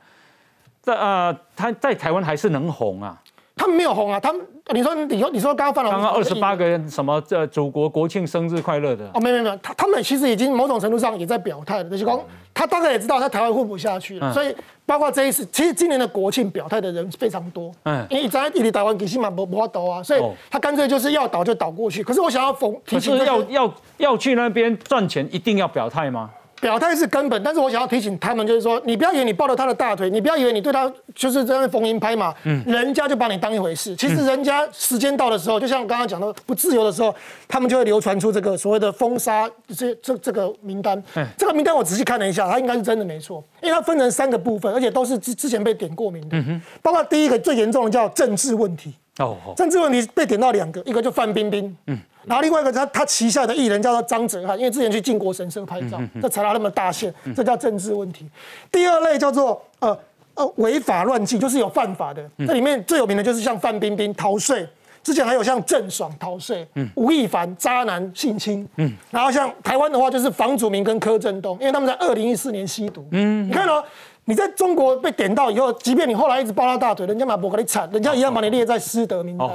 C: 在啊，他在台湾还是能红啊？
P: 他们没有红啊，他们你说你说你说刚刚范老
C: 师刚刚二十八个人什么这祖国国庆生日快乐的
P: 哦，没有没有，他他们其实已经某种程度上也在表态了，就是说他大概也知道他台湾混不下去了，所以包括这一次，其实今年的国庆表态的人非常多，嗯，因为在一里台湾给新马不不倒啊，所以他干脆就是要倒就倒过去。可是我想要讽，
C: 可是要要要去那边赚钱，一定要表态吗？
P: 表态是根本，但是我想要提醒他们，就是说，你不要以为你抱了他的大腿，你不要以为你对他就是这样逢迎拍马，嗯，人家就把你当一回事。其实人家时间到的时候，就像我刚刚讲的不自由的时候，他们就会流传出这个所谓的封杀这这这个名单。这个名单我仔细看了一下，它应该是真的没错，因为它分成三个部分，而且都是之之前被点过名的。嗯包括第一个最严重的叫政治问题。哦，政治问题被点到两个，一个就范冰冰，嗯，然后另外一个他他旗下的艺人叫做张哲瀚，因为之前去靖国神社拍照，这踩到那么大线，这叫政治问题。第二类叫做呃呃违法乱纪，就是有犯法的，这里面最有名的就是像范冰冰逃税，之前还有像郑爽逃税，嗯，吴亦凡渣男性侵，嗯，然后像台湾的话就是房祖名跟柯震东，因为他们在二零一四年吸毒，嗯，你看哦。你在中国被点到以后，即便你后来一直抱他大腿，人家马博给你铲，人家一样把你列在失德名单。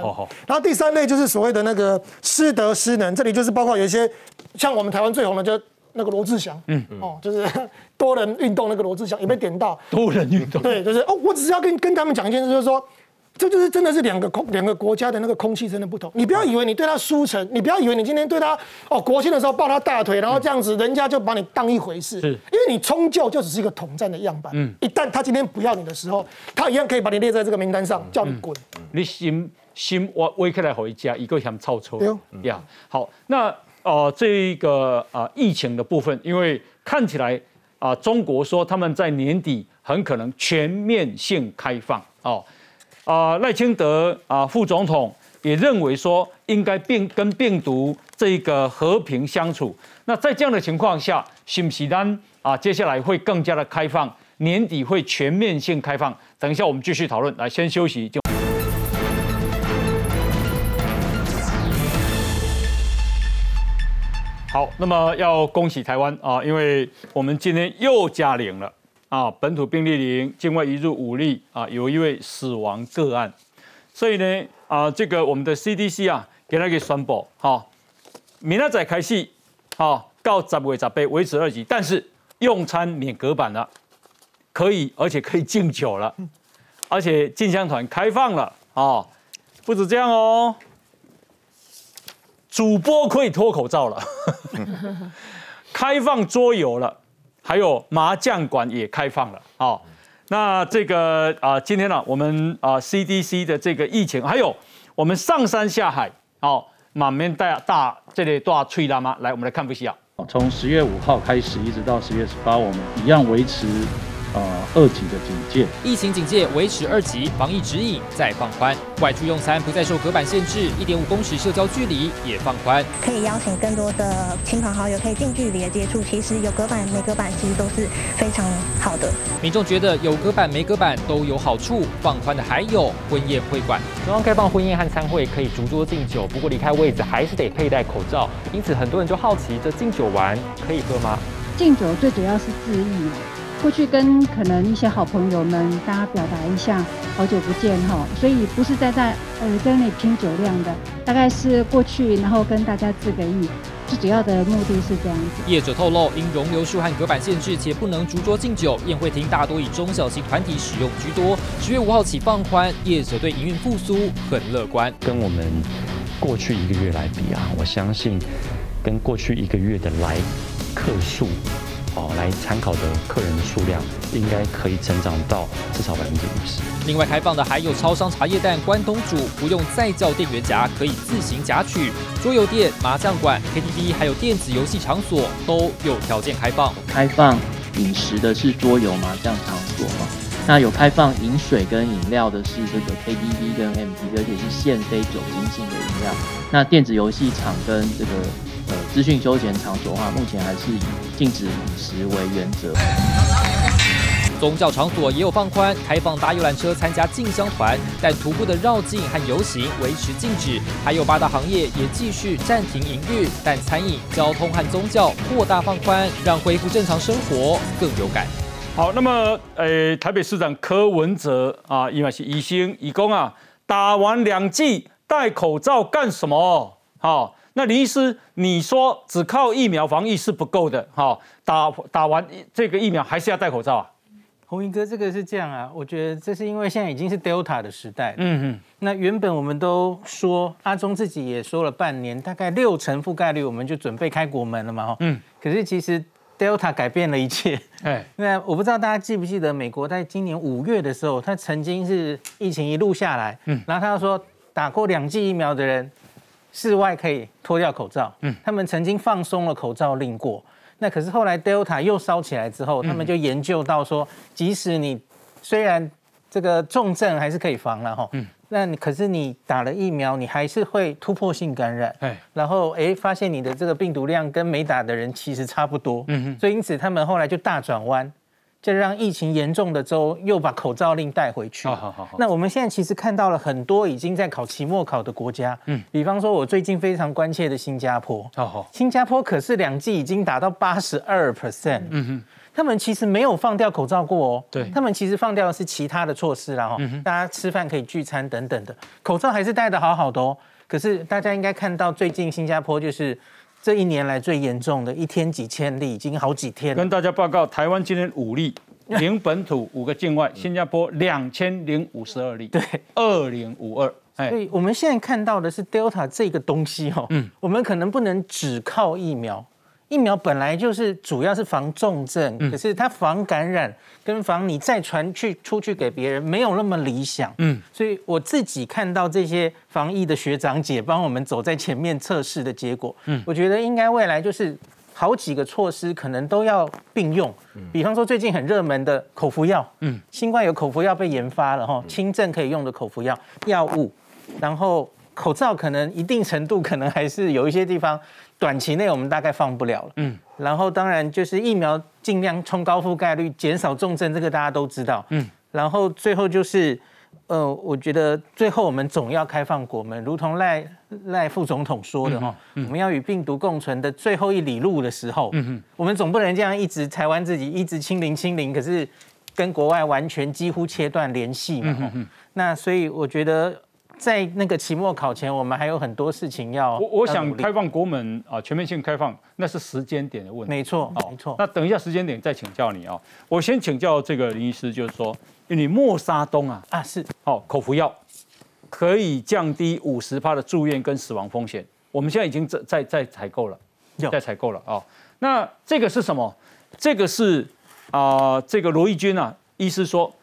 P: 然后第三类就是所谓的那个失德失能，这里就是包括有一些像我们台湾最红的，就那个罗志祥，嗯，哦，就是多人运动那个罗志祥也被点到。
C: 多人运动。
P: 对，就是哦，我只是要跟跟他们讲一件事，就是说。这就是真的是两个空两个国家的那个空气真的不同。你不要以为你对他输诚，你不要以为你今天对他哦国庆的时候抱他大腿，然后这样子人家就把你当一回事。是，因为你终究就只是一个统战的样板。嗯，一旦他今天不要你的时候，他一样可以把你列在这个名单上，叫你滚。
C: 你心心我我起来回家，一个想臭臭。对呀，好，那呃这个啊疫情的部分，因为看起来啊中国说他们在年底很可能全面性开放哦。啊，赖清德啊，副总统也认为说应该病跟病毒这个和平相处。那在这样的情况下，是不是单啊？接下来会更加的开放，年底会全面性开放。等一下我们继续讨论。来，先休息就。好，那么要恭喜台湾啊，因为我们今天又加零了。啊，本土病例零，境外移入五例，啊，有一位死亡个案，所以呢，啊，这个我们的 CDC 啊，给他给宣布，好，明仔载开始，好，到十月十八维持二级，但是用餐免隔板了，可以，而且可以敬酒了，而且进香团开放了，啊，不止这样哦，主播可以脱口罩了，开放桌游了。还有麻将馆也开放了，哦，那这个啊，今天呢，我们啊 CDC 的这个疫情，还有我们上山下海，好，满面大大这里大吹了吗？来，我们来看一下。
Q: 从十月五号开始，一直到十月十八，我们一样维持。呃，二级的警戒，
R: 疫情警戒维持二级，防疫指引再放宽，外出用餐不再受隔板限制，一点五公尺社交距离也放宽，
S: 可以邀请更多的亲朋好友可以近距离的接触。其实有隔板没隔板，其实都是非常好的。
R: 民众觉得有隔板没隔板都有好处，放宽的还有婚宴会馆，
T: 中央开放婚宴和餐会可以逐桌敬酒，不过离开位置还是得佩戴口罩，因此很多人就好奇，这敬酒完可以喝吗？
U: 敬酒最主要是自意。过去跟可能一些好朋友们，大家表达一下好久不见哈，所以不是在在呃在那里拼酒量的，大概是过去然后跟大家自个意，最主要的目的是这样子。
R: 业者透露，因容留数和隔板限制，且不能逐桌敬酒，宴会厅大多以中小型团体使用居多。十月五号起放宽，业者对营运复苏很乐观。
T: 跟我们过去一个月来比啊，我相信跟过去一个月的来客数。哦，来参考的客人的数量应该可以成长到至少百分之五十。
R: 另外开放的还有超商茶叶蛋关东煮，不用再叫店员夹，可以自行夹取。桌游店、麻将馆、KTV 还有电子游戏场所都有条件开放。
V: 开放饮食的是桌游麻将场所嘛？那有开放饮水跟饮料的是这个 KTV 跟 MTV，而且是限非酒精性的饮料。那电子游戏场跟这个。呃，资讯休闲场所的话，目前还是以禁止饮食为原则。
R: 宗教场所也有放宽，开放搭游览车参加进香团，但徒步的绕境和游行维持禁止。还有八大行业也继续暂停营运，但餐饮、交通和宗教扩大放宽，让恢复正常生活更有感。
C: 好，那么呃，台北市长柯文哲啊，因为是医生，义工啊，打完两剂戴口罩干什么？好。那林医师，你说只靠疫苗防疫是不够的，哈，打打完这个疫苗还是要戴口罩啊？
W: 洪英哥，这个是这样啊，我觉得这是因为现在已经是 Delta 的时代，嗯嗯。那原本我们都说，阿中自己也说了半年，大概六成覆盖率，我们就准备开国门了嘛，哈，嗯。可是其实 Delta 改变了一切，哎，那我不知道大家记不记得，美国在今年五月的时候，他曾经是疫情一路下来，嗯，然后他说打过两剂疫苗的人。室外可以脱掉口罩，嗯，他们曾经放松了口罩令过，那可是后来 Delta 又烧起来之后，他们就研究到说，即使你虽然这个重症还是可以防了哈，嗯，那你可是你打了疫苗，你还是会突破性感染，哎，然后哎发现你的这个病毒量跟没打的人其实差不多，嗯哼，所以因此他们后来就大转弯。就让疫情严重的州又把口罩令带回去。好好好。那我们现在其实看到了很多已经在考期末考的国家，嗯，比方说我最近非常关切的新加坡。好好。新加坡可是两季已经达到八十二 percent。嗯哼。他们其实没有放掉口罩过哦。对。他们其实放掉的是其他的措施啦哈。嗯大家吃饭可以聚餐等等的，口罩还是戴的好好的哦。可是大家应该看到最近新加坡就是。这一年来最严重的一天几千例，已经好几天。
C: 跟大家报告，台湾今天五例，零本土，五个境外。新加坡两千零五十二例，
W: 对，
C: 二零五二。
W: 所以我们现在看到的是 Delta 这个东西哦，嗯，我们可能不能只靠疫苗。疫苗本来就是主要是防重症，可是它防感染跟防你再传去出去给别人没有那么理想。嗯，所以我自己看到这些防疫的学长姐帮我们走在前面测试的结果，嗯，我觉得应该未来就是好几个措施可能都要并用。比方说最近很热门的口服药，嗯，新冠有口服药被研发了哈，轻症可以用的口服药药物，然后口罩可能一定程度可能还是有一些地方。短期内我们大概放不了了，嗯，然后当然就是疫苗尽量冲高覆盖率，减少重症，这个大家都知道，嗯，然后最后就是，呃，我觉得最后我们总要开放国门，如同赖赖副总统说的哈，我们要与病毒共存的最后一里路的时候，我们总不能这样一直台湾自己一直清零清零，可是跟国外完全几乎切断联系嘛，那所以我觉得。在那个期末考前，我们还有很多事情要。
C: 我我想开放国门啊，全面性开放，那是时间点的问题。
W: 没错，没错。
C: 那等一下时间点再请教你啊。我先请教这个林医师，就是说，你莫沙东啊
W: 啊是
C: 好口服药，可以降低五十趴的住院跟死亡风险。我们现在已经在在在采购了，在采购了啊。那这个是什么？这个是啊，这个罗毅军啊，医师说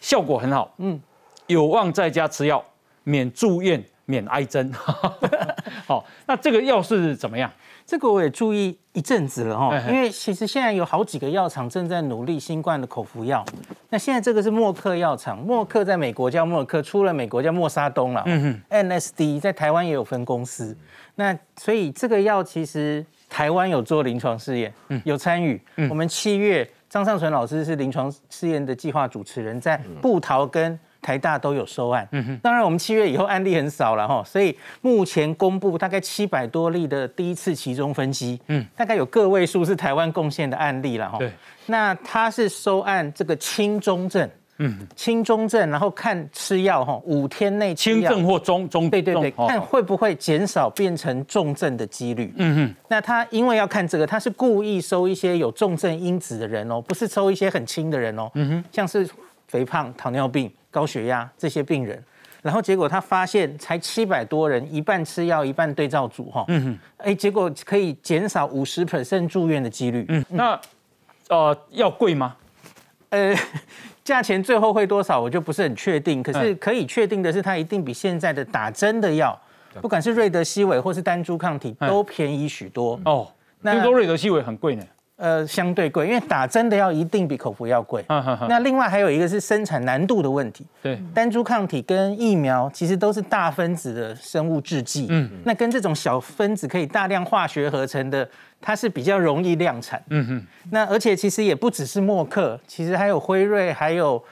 C: 效果很好，嗯，有望在家吃药，免住院，免挨针。好，那这个药是怎么样？
W: 这个我也注意一阵子了哈，因为其实现在有好几个药厂正在努力新冠的口服药。那现在这个是默克药厂，默克在美国叫默克，出了美国叫默沙东了。嗯哼，NSD 在台湾也有分公司。那所以这个药其实台湾有做临床试验，有参与。我们七月张尚存老师是临床试验的计划主持人，在布桃跟。台大都有收案，嗯哼，当然我们七月以后案例很少了哈，所以目前公布大概七百多例的第一次其中分析，嗯，大概有个位数是台湾贡献的案例了哈。对，那他是收案这个轻中症，嗯，轻中症，然后看吃药哈，五天内
C: 轻症或中中，
W: 对对对，看会不会减少变成重症的几率，嗯哼。那他因为要看这个，他是故意收一些有重症因子的人哦，不是收一些很轻的人哦，嗯哼，像是肥胖、糖尿病。高血压这些病人，然后结果他发现才七百多人，一半吃药，一半对照组哈，嗯哼，哎，结果可以减少五十 percent 住院的几率。嗯，
C: 那呃要贵吗？呃，
W: 价钱最后会多少，我就不是很确定。可是可以确定的是，它一定比现在的打针的药，不管是瑞德西韦或是单株抗体，都便宜许多。哦，
C: 听说瑞德西韦很贵呢。
W: 呃，相对贵，因为打针的药一定比口服药贵。那另外还有一个是生产难度的问题。
C: 对，
W: 单株抗体跟疫苗其实都是大分子的生物制剂。嗯，那跟这种小分子可以大量化学合成的，它是比较容易量产。嗯哼。那而且其实也不只是默克，其实还有辉瑞，还有。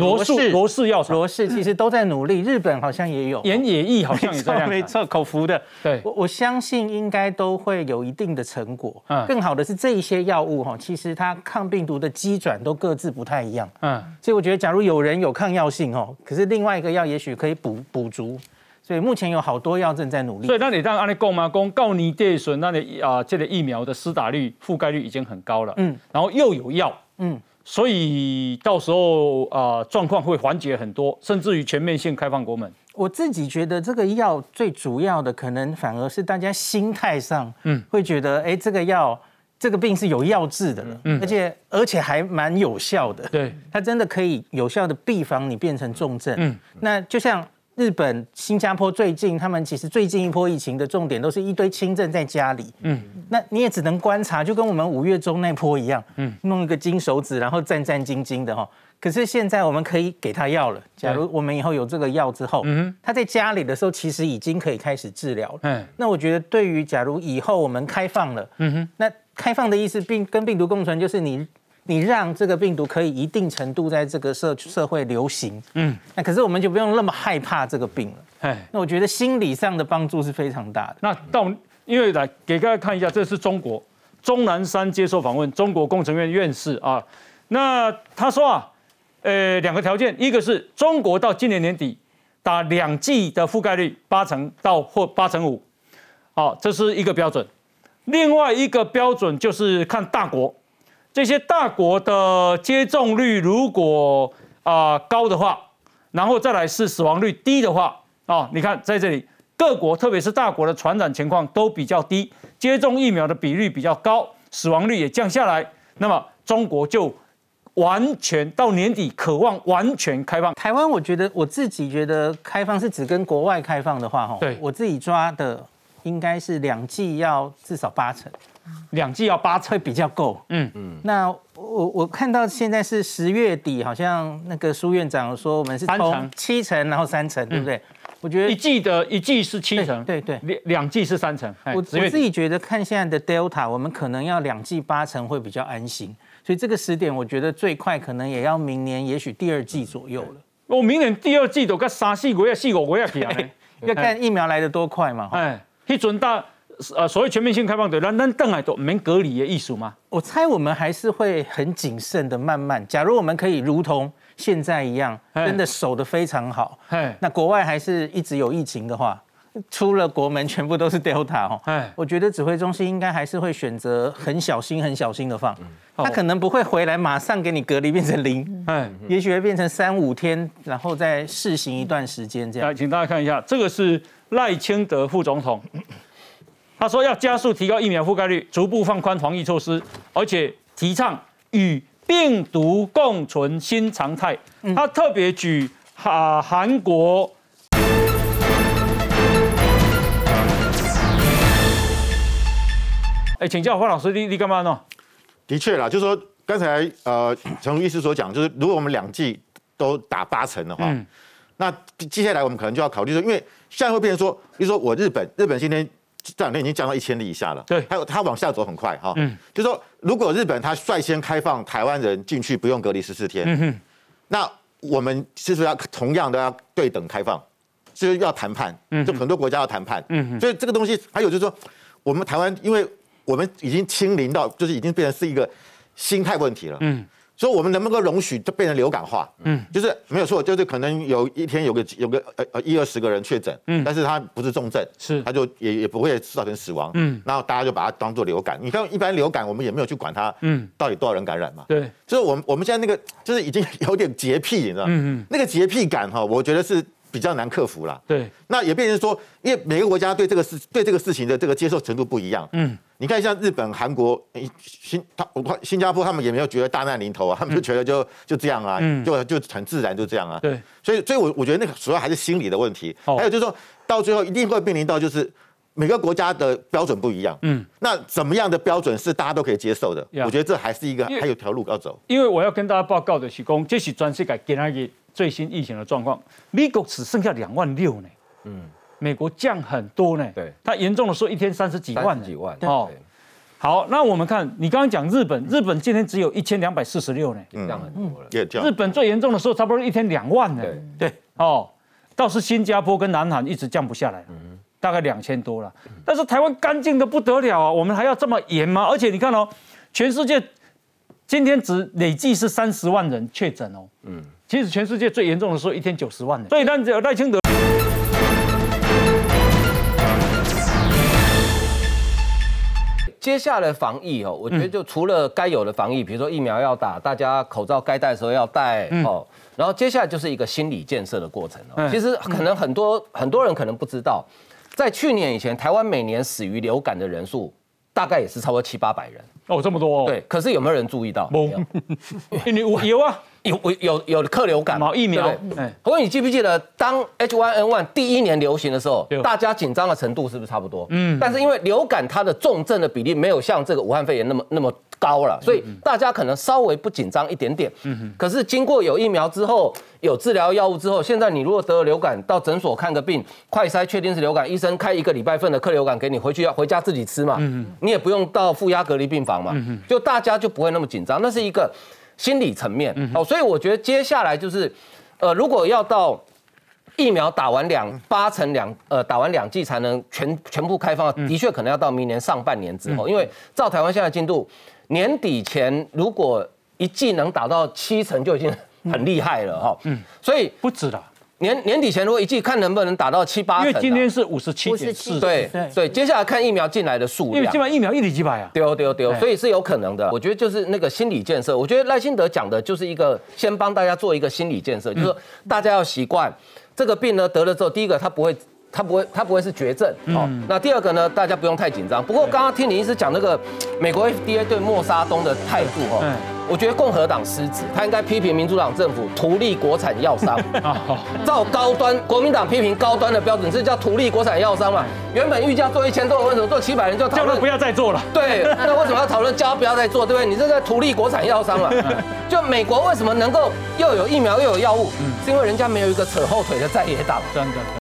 C: 罗氏罗氏药厂，
W: 罗氏其实都在努力，日本好像也有，
C: 岩野益好像也在
W: 没错，口服的。
C: 对，
W: 我我相信应该都会有一定的成果。嗯，更好的是这一些药物哈，其实它抗病毒的机转都各自不太一样。嗯，所以我觉得，假如有人有抗药性哦，可是另外一个药也许可以补补足。所以目前有好多药正在努力。
C: 所以那你当按你讲嘛，讲告尼地损，那你啊，这个疫苗的施打率、覆盖率已经很高了。嗯，然后又有药。嗯。所以到时候啊，状况会缓解很多，甚至于全面性开放国门。
W: 我自己觉得这个药最主要的可能反而是大家心态上，嗯，会觉得哎，这个药这个病是有药治的了，嗯，而且而且还蛮有效的，
C: 对，
W: 它真的可以有效的避防你变成重症，嗯，那就像。日本、新加坡最近，他们其实最近一波疫情的重点都是一堆轻症在家里。嗯，那你也只能观察，就跟我们五月中那波一样。嗯，弄一个金手指，然后战战兢兢的哈。可是现在我们可以给他药了。假如我们以后有这个药之后，嗯，他在家里的时候其实已经可以开始治疗了。嗯，那我觉得对于假如以后我们开放了，嗯哼，那开放的意思病跟病毒共存，就是你。你让这个病毒可以一定程度在这个社社会流行，嗯，那可是我们就不用那么害怕这个病了。哎，那我觉得心理上的帮助是非常大的。
C: 那到因为来给大家看一下，这是中国钟南山接受访问，中国工程院院士啊。那他说啊，呃，两个条件，一个是中国到今年年底打两剂的覆盖率八成到或八成五，好，这是一个标准。另外一个标准就是看大国。这些大国的接种率如果啊高的话，然后再来是死亡率低的话啊，你看在这里各国，特别是大国的传染情况都比较低，接种疫苗的比率比较高，死亡率也降下来，那么中国就完全到年底渴望完全开放。
W: 台湾，我觉得我自己觉得开放是指跟国外开放的话，哈，
C: 对
W: 我自己抓的应该是两季要至少八成。
C: 两季要八
W: 会比较够，嗯嗯。那我我看到现在是十月底，好像那个苏院长说我们是
C: 三成
W: 七成，然后三成，对不对？我觉得
C: 一季的一季是七成，
W: 对对，
C: 两两剂是三成。
W: 我我自己觉得看现在的 Delta，我们可能要两季八成会比较安心，所以这个时点我觉得最快可能也要明年，也许第二季左右了。
C: 我明年第二季都跟三四个月、四五个月起来，
W: 要看疫苗来的多快嘛。
C: 哎，一准大。呃，所谓全面性开放，对，那那邓海都没隔离的艺术吗？
W: 我猜我们还是会很谨慎的，慢慢。假如我们可以如同现在一样，真的守得非常好，那国外还是一直有疫情的话，出了国门全部都是 Delta 哦。我觉得指挥中心应该还是会选择很小心、很小心的放，他可能不会回来马上给你隔离变成零，哎，也许会变成三五天，然后再试行一段时间这样。
C: 来，请大家看一下，这个是赖清德副总统。他说要加速提高疫苗覆盖率，逐步放宽防疫措施，而且提倡与病毒共存新常态，他特别举哈韩国。哎，请教范老师，你你干嘛呢？
F: 的确啦，就是说刚才呃陈如医师所讲，就是如果我们两剂都打八成的话，那接下来我们可能就要考虑说，因为现在会变成说，比如说我日本，日本今天这两天已经降到一千例以下了，
C: 对，
F: 还有它往下走很快哈，嗯，就说如果日本它率先开放台湾人进去不用隔离十四天，那我们是不是要同样都要对等开放？就是要谈判，嗯，就很多国家要谈判，嗯，所以这个东西还有就是说，我们台湾因为。我们已经清零到，就是已经变成是一个心态问题了。嗯，所以我们能不能够容许就变成流感化？嗯，就是没有错，就是可能有一天有个有个呃呃一二十个人确诊，嗯，但是他不是重症，
C: 是
F: 他就也也不会造成死亡。嗯，然后大家就把它当做流感。你看一般流感，我们也没有去管它，嗯，到底多少人感染嘛？
C: 对，
F: 就是我们我们现在那个就是已经有点洁癖，你知道吗？嗯嗯，那个洁癖感哈，我觉得是。比较难克服啦。
C: 对，
F: 那也变成说，因为每个国家对这个事、对这个事情的这个接受程度不一样。嗯，你看像日本、韩国、新他、新加坡，他们也没有觉得大难临头啊，他们就觉得就就这样啊，就就很自然就这样啊。
C: 对，
F: 所以所以，我我觉得那个主要还是心理的问题。还有就是说到最后一定会面临到就是每个国家的标准不一样。嗯，那怎么样的标准是大家都可以接受的？我觉得这还是一个还有条路要走。
C: 因为我要跟大家报告的是，公这是全世界给那个。最新疫情的状况，美国只剩下两万六呢。嗯，美国降很多呢。
L: 对，
C: 它严重的时候一天三十几万。
L: 几万哦。
C: 好，那我们看你刚刚讲日本，日本今天只有一千两百四十六呢，
L: 降很多了。
C: 日本最严重的时候差不多一天两万呢。
L: 对
C: 对哦，倒是新加坡跟南韩一直降不下来，大概两千多了。但是台湾干净的不得了啊，我们还要这么严吗？而且你看哦，全世界今天只累计是三十万人确诊哦。嗯。其实全世界最严重的时候，一天九十万人。所以，但只有赖清德。
L: 接下来防疫哦，我觉得就除了该有的防疫，比如说疫苗要打，大家口罩该戴的时候要戴哦。然后接下来就是一个心理建设的过程哦。其实可能很多很多人可能不知道，在去年以前，台湾每年死于流感的人数大概也是超过七八百人
C: 哦，这么多。
L: 哦对，可是有没有人注意到？
C: 有 有啊。
L: 有有有客流感
C: 嘛？疫苗。
L: 哎不过你记不记得，当 H1N1 第一年流行的时候，大家紧张的程度是不是差不多？嗯。但是因为流感它的重症的比例没有像这个武汉肺炎那么那么高了，所以大家可能稍微不紧张一点点。嗯可是经过有疫苗之后，有治疗药物之后，现在你如果得了流感，到诊所看个病，快筛确定是流感，医生开一个礼拜份的克流感给你，回去要回家自己吃嘛。嗯你也不用到负压隔离病房就大家就不会那么紧张，那是一个。心理层面，哦，所以我觉得接下来就是，呃，如果要到疫苗打完两八成两，呃，打完两剂才能全全部开放，的确可能要到明年上半年之后，因为照台湾现在进度，年底前如果一剂能打到七成就已经很厉害了哈，嗯，所以
C: 不止了。
L: 年年底前如果一季看能不能打到七八成，
C: 因为今天是五十七点四，
L: 对对，接下来看疫苗进来的数量，
C: 因为基本上疫苗一里几百啊，
L: 丢丢丢，所以是有可能的。我觉得就是那个心理建设，我觉得赖清德讲的就是一个先帮大家做一个心理建设，就是说大家要习惯这个病呢得了之后，第一个他不会他不会他不会是绝症，好，那第二个呢大家不用太紧张。不过刚刚听李医师讲那个美国 FDA 对莫沙东的态度哦。我觉得共和党失职，他应该批评民主党政府图利国产药商。照高端国民党批评高端的标准，这叫图利国产药商嘛？原本预计做一千多，为什么做七百人就
C: 讨论不要再做了？
L: 对，那为什么要讨论叫不要再做？对不对？你这在图利国产药商嘛？就美国为什么能够又有疫苗又有药物？是因为人家没有一个扯后腿的在野党。
C: 真的，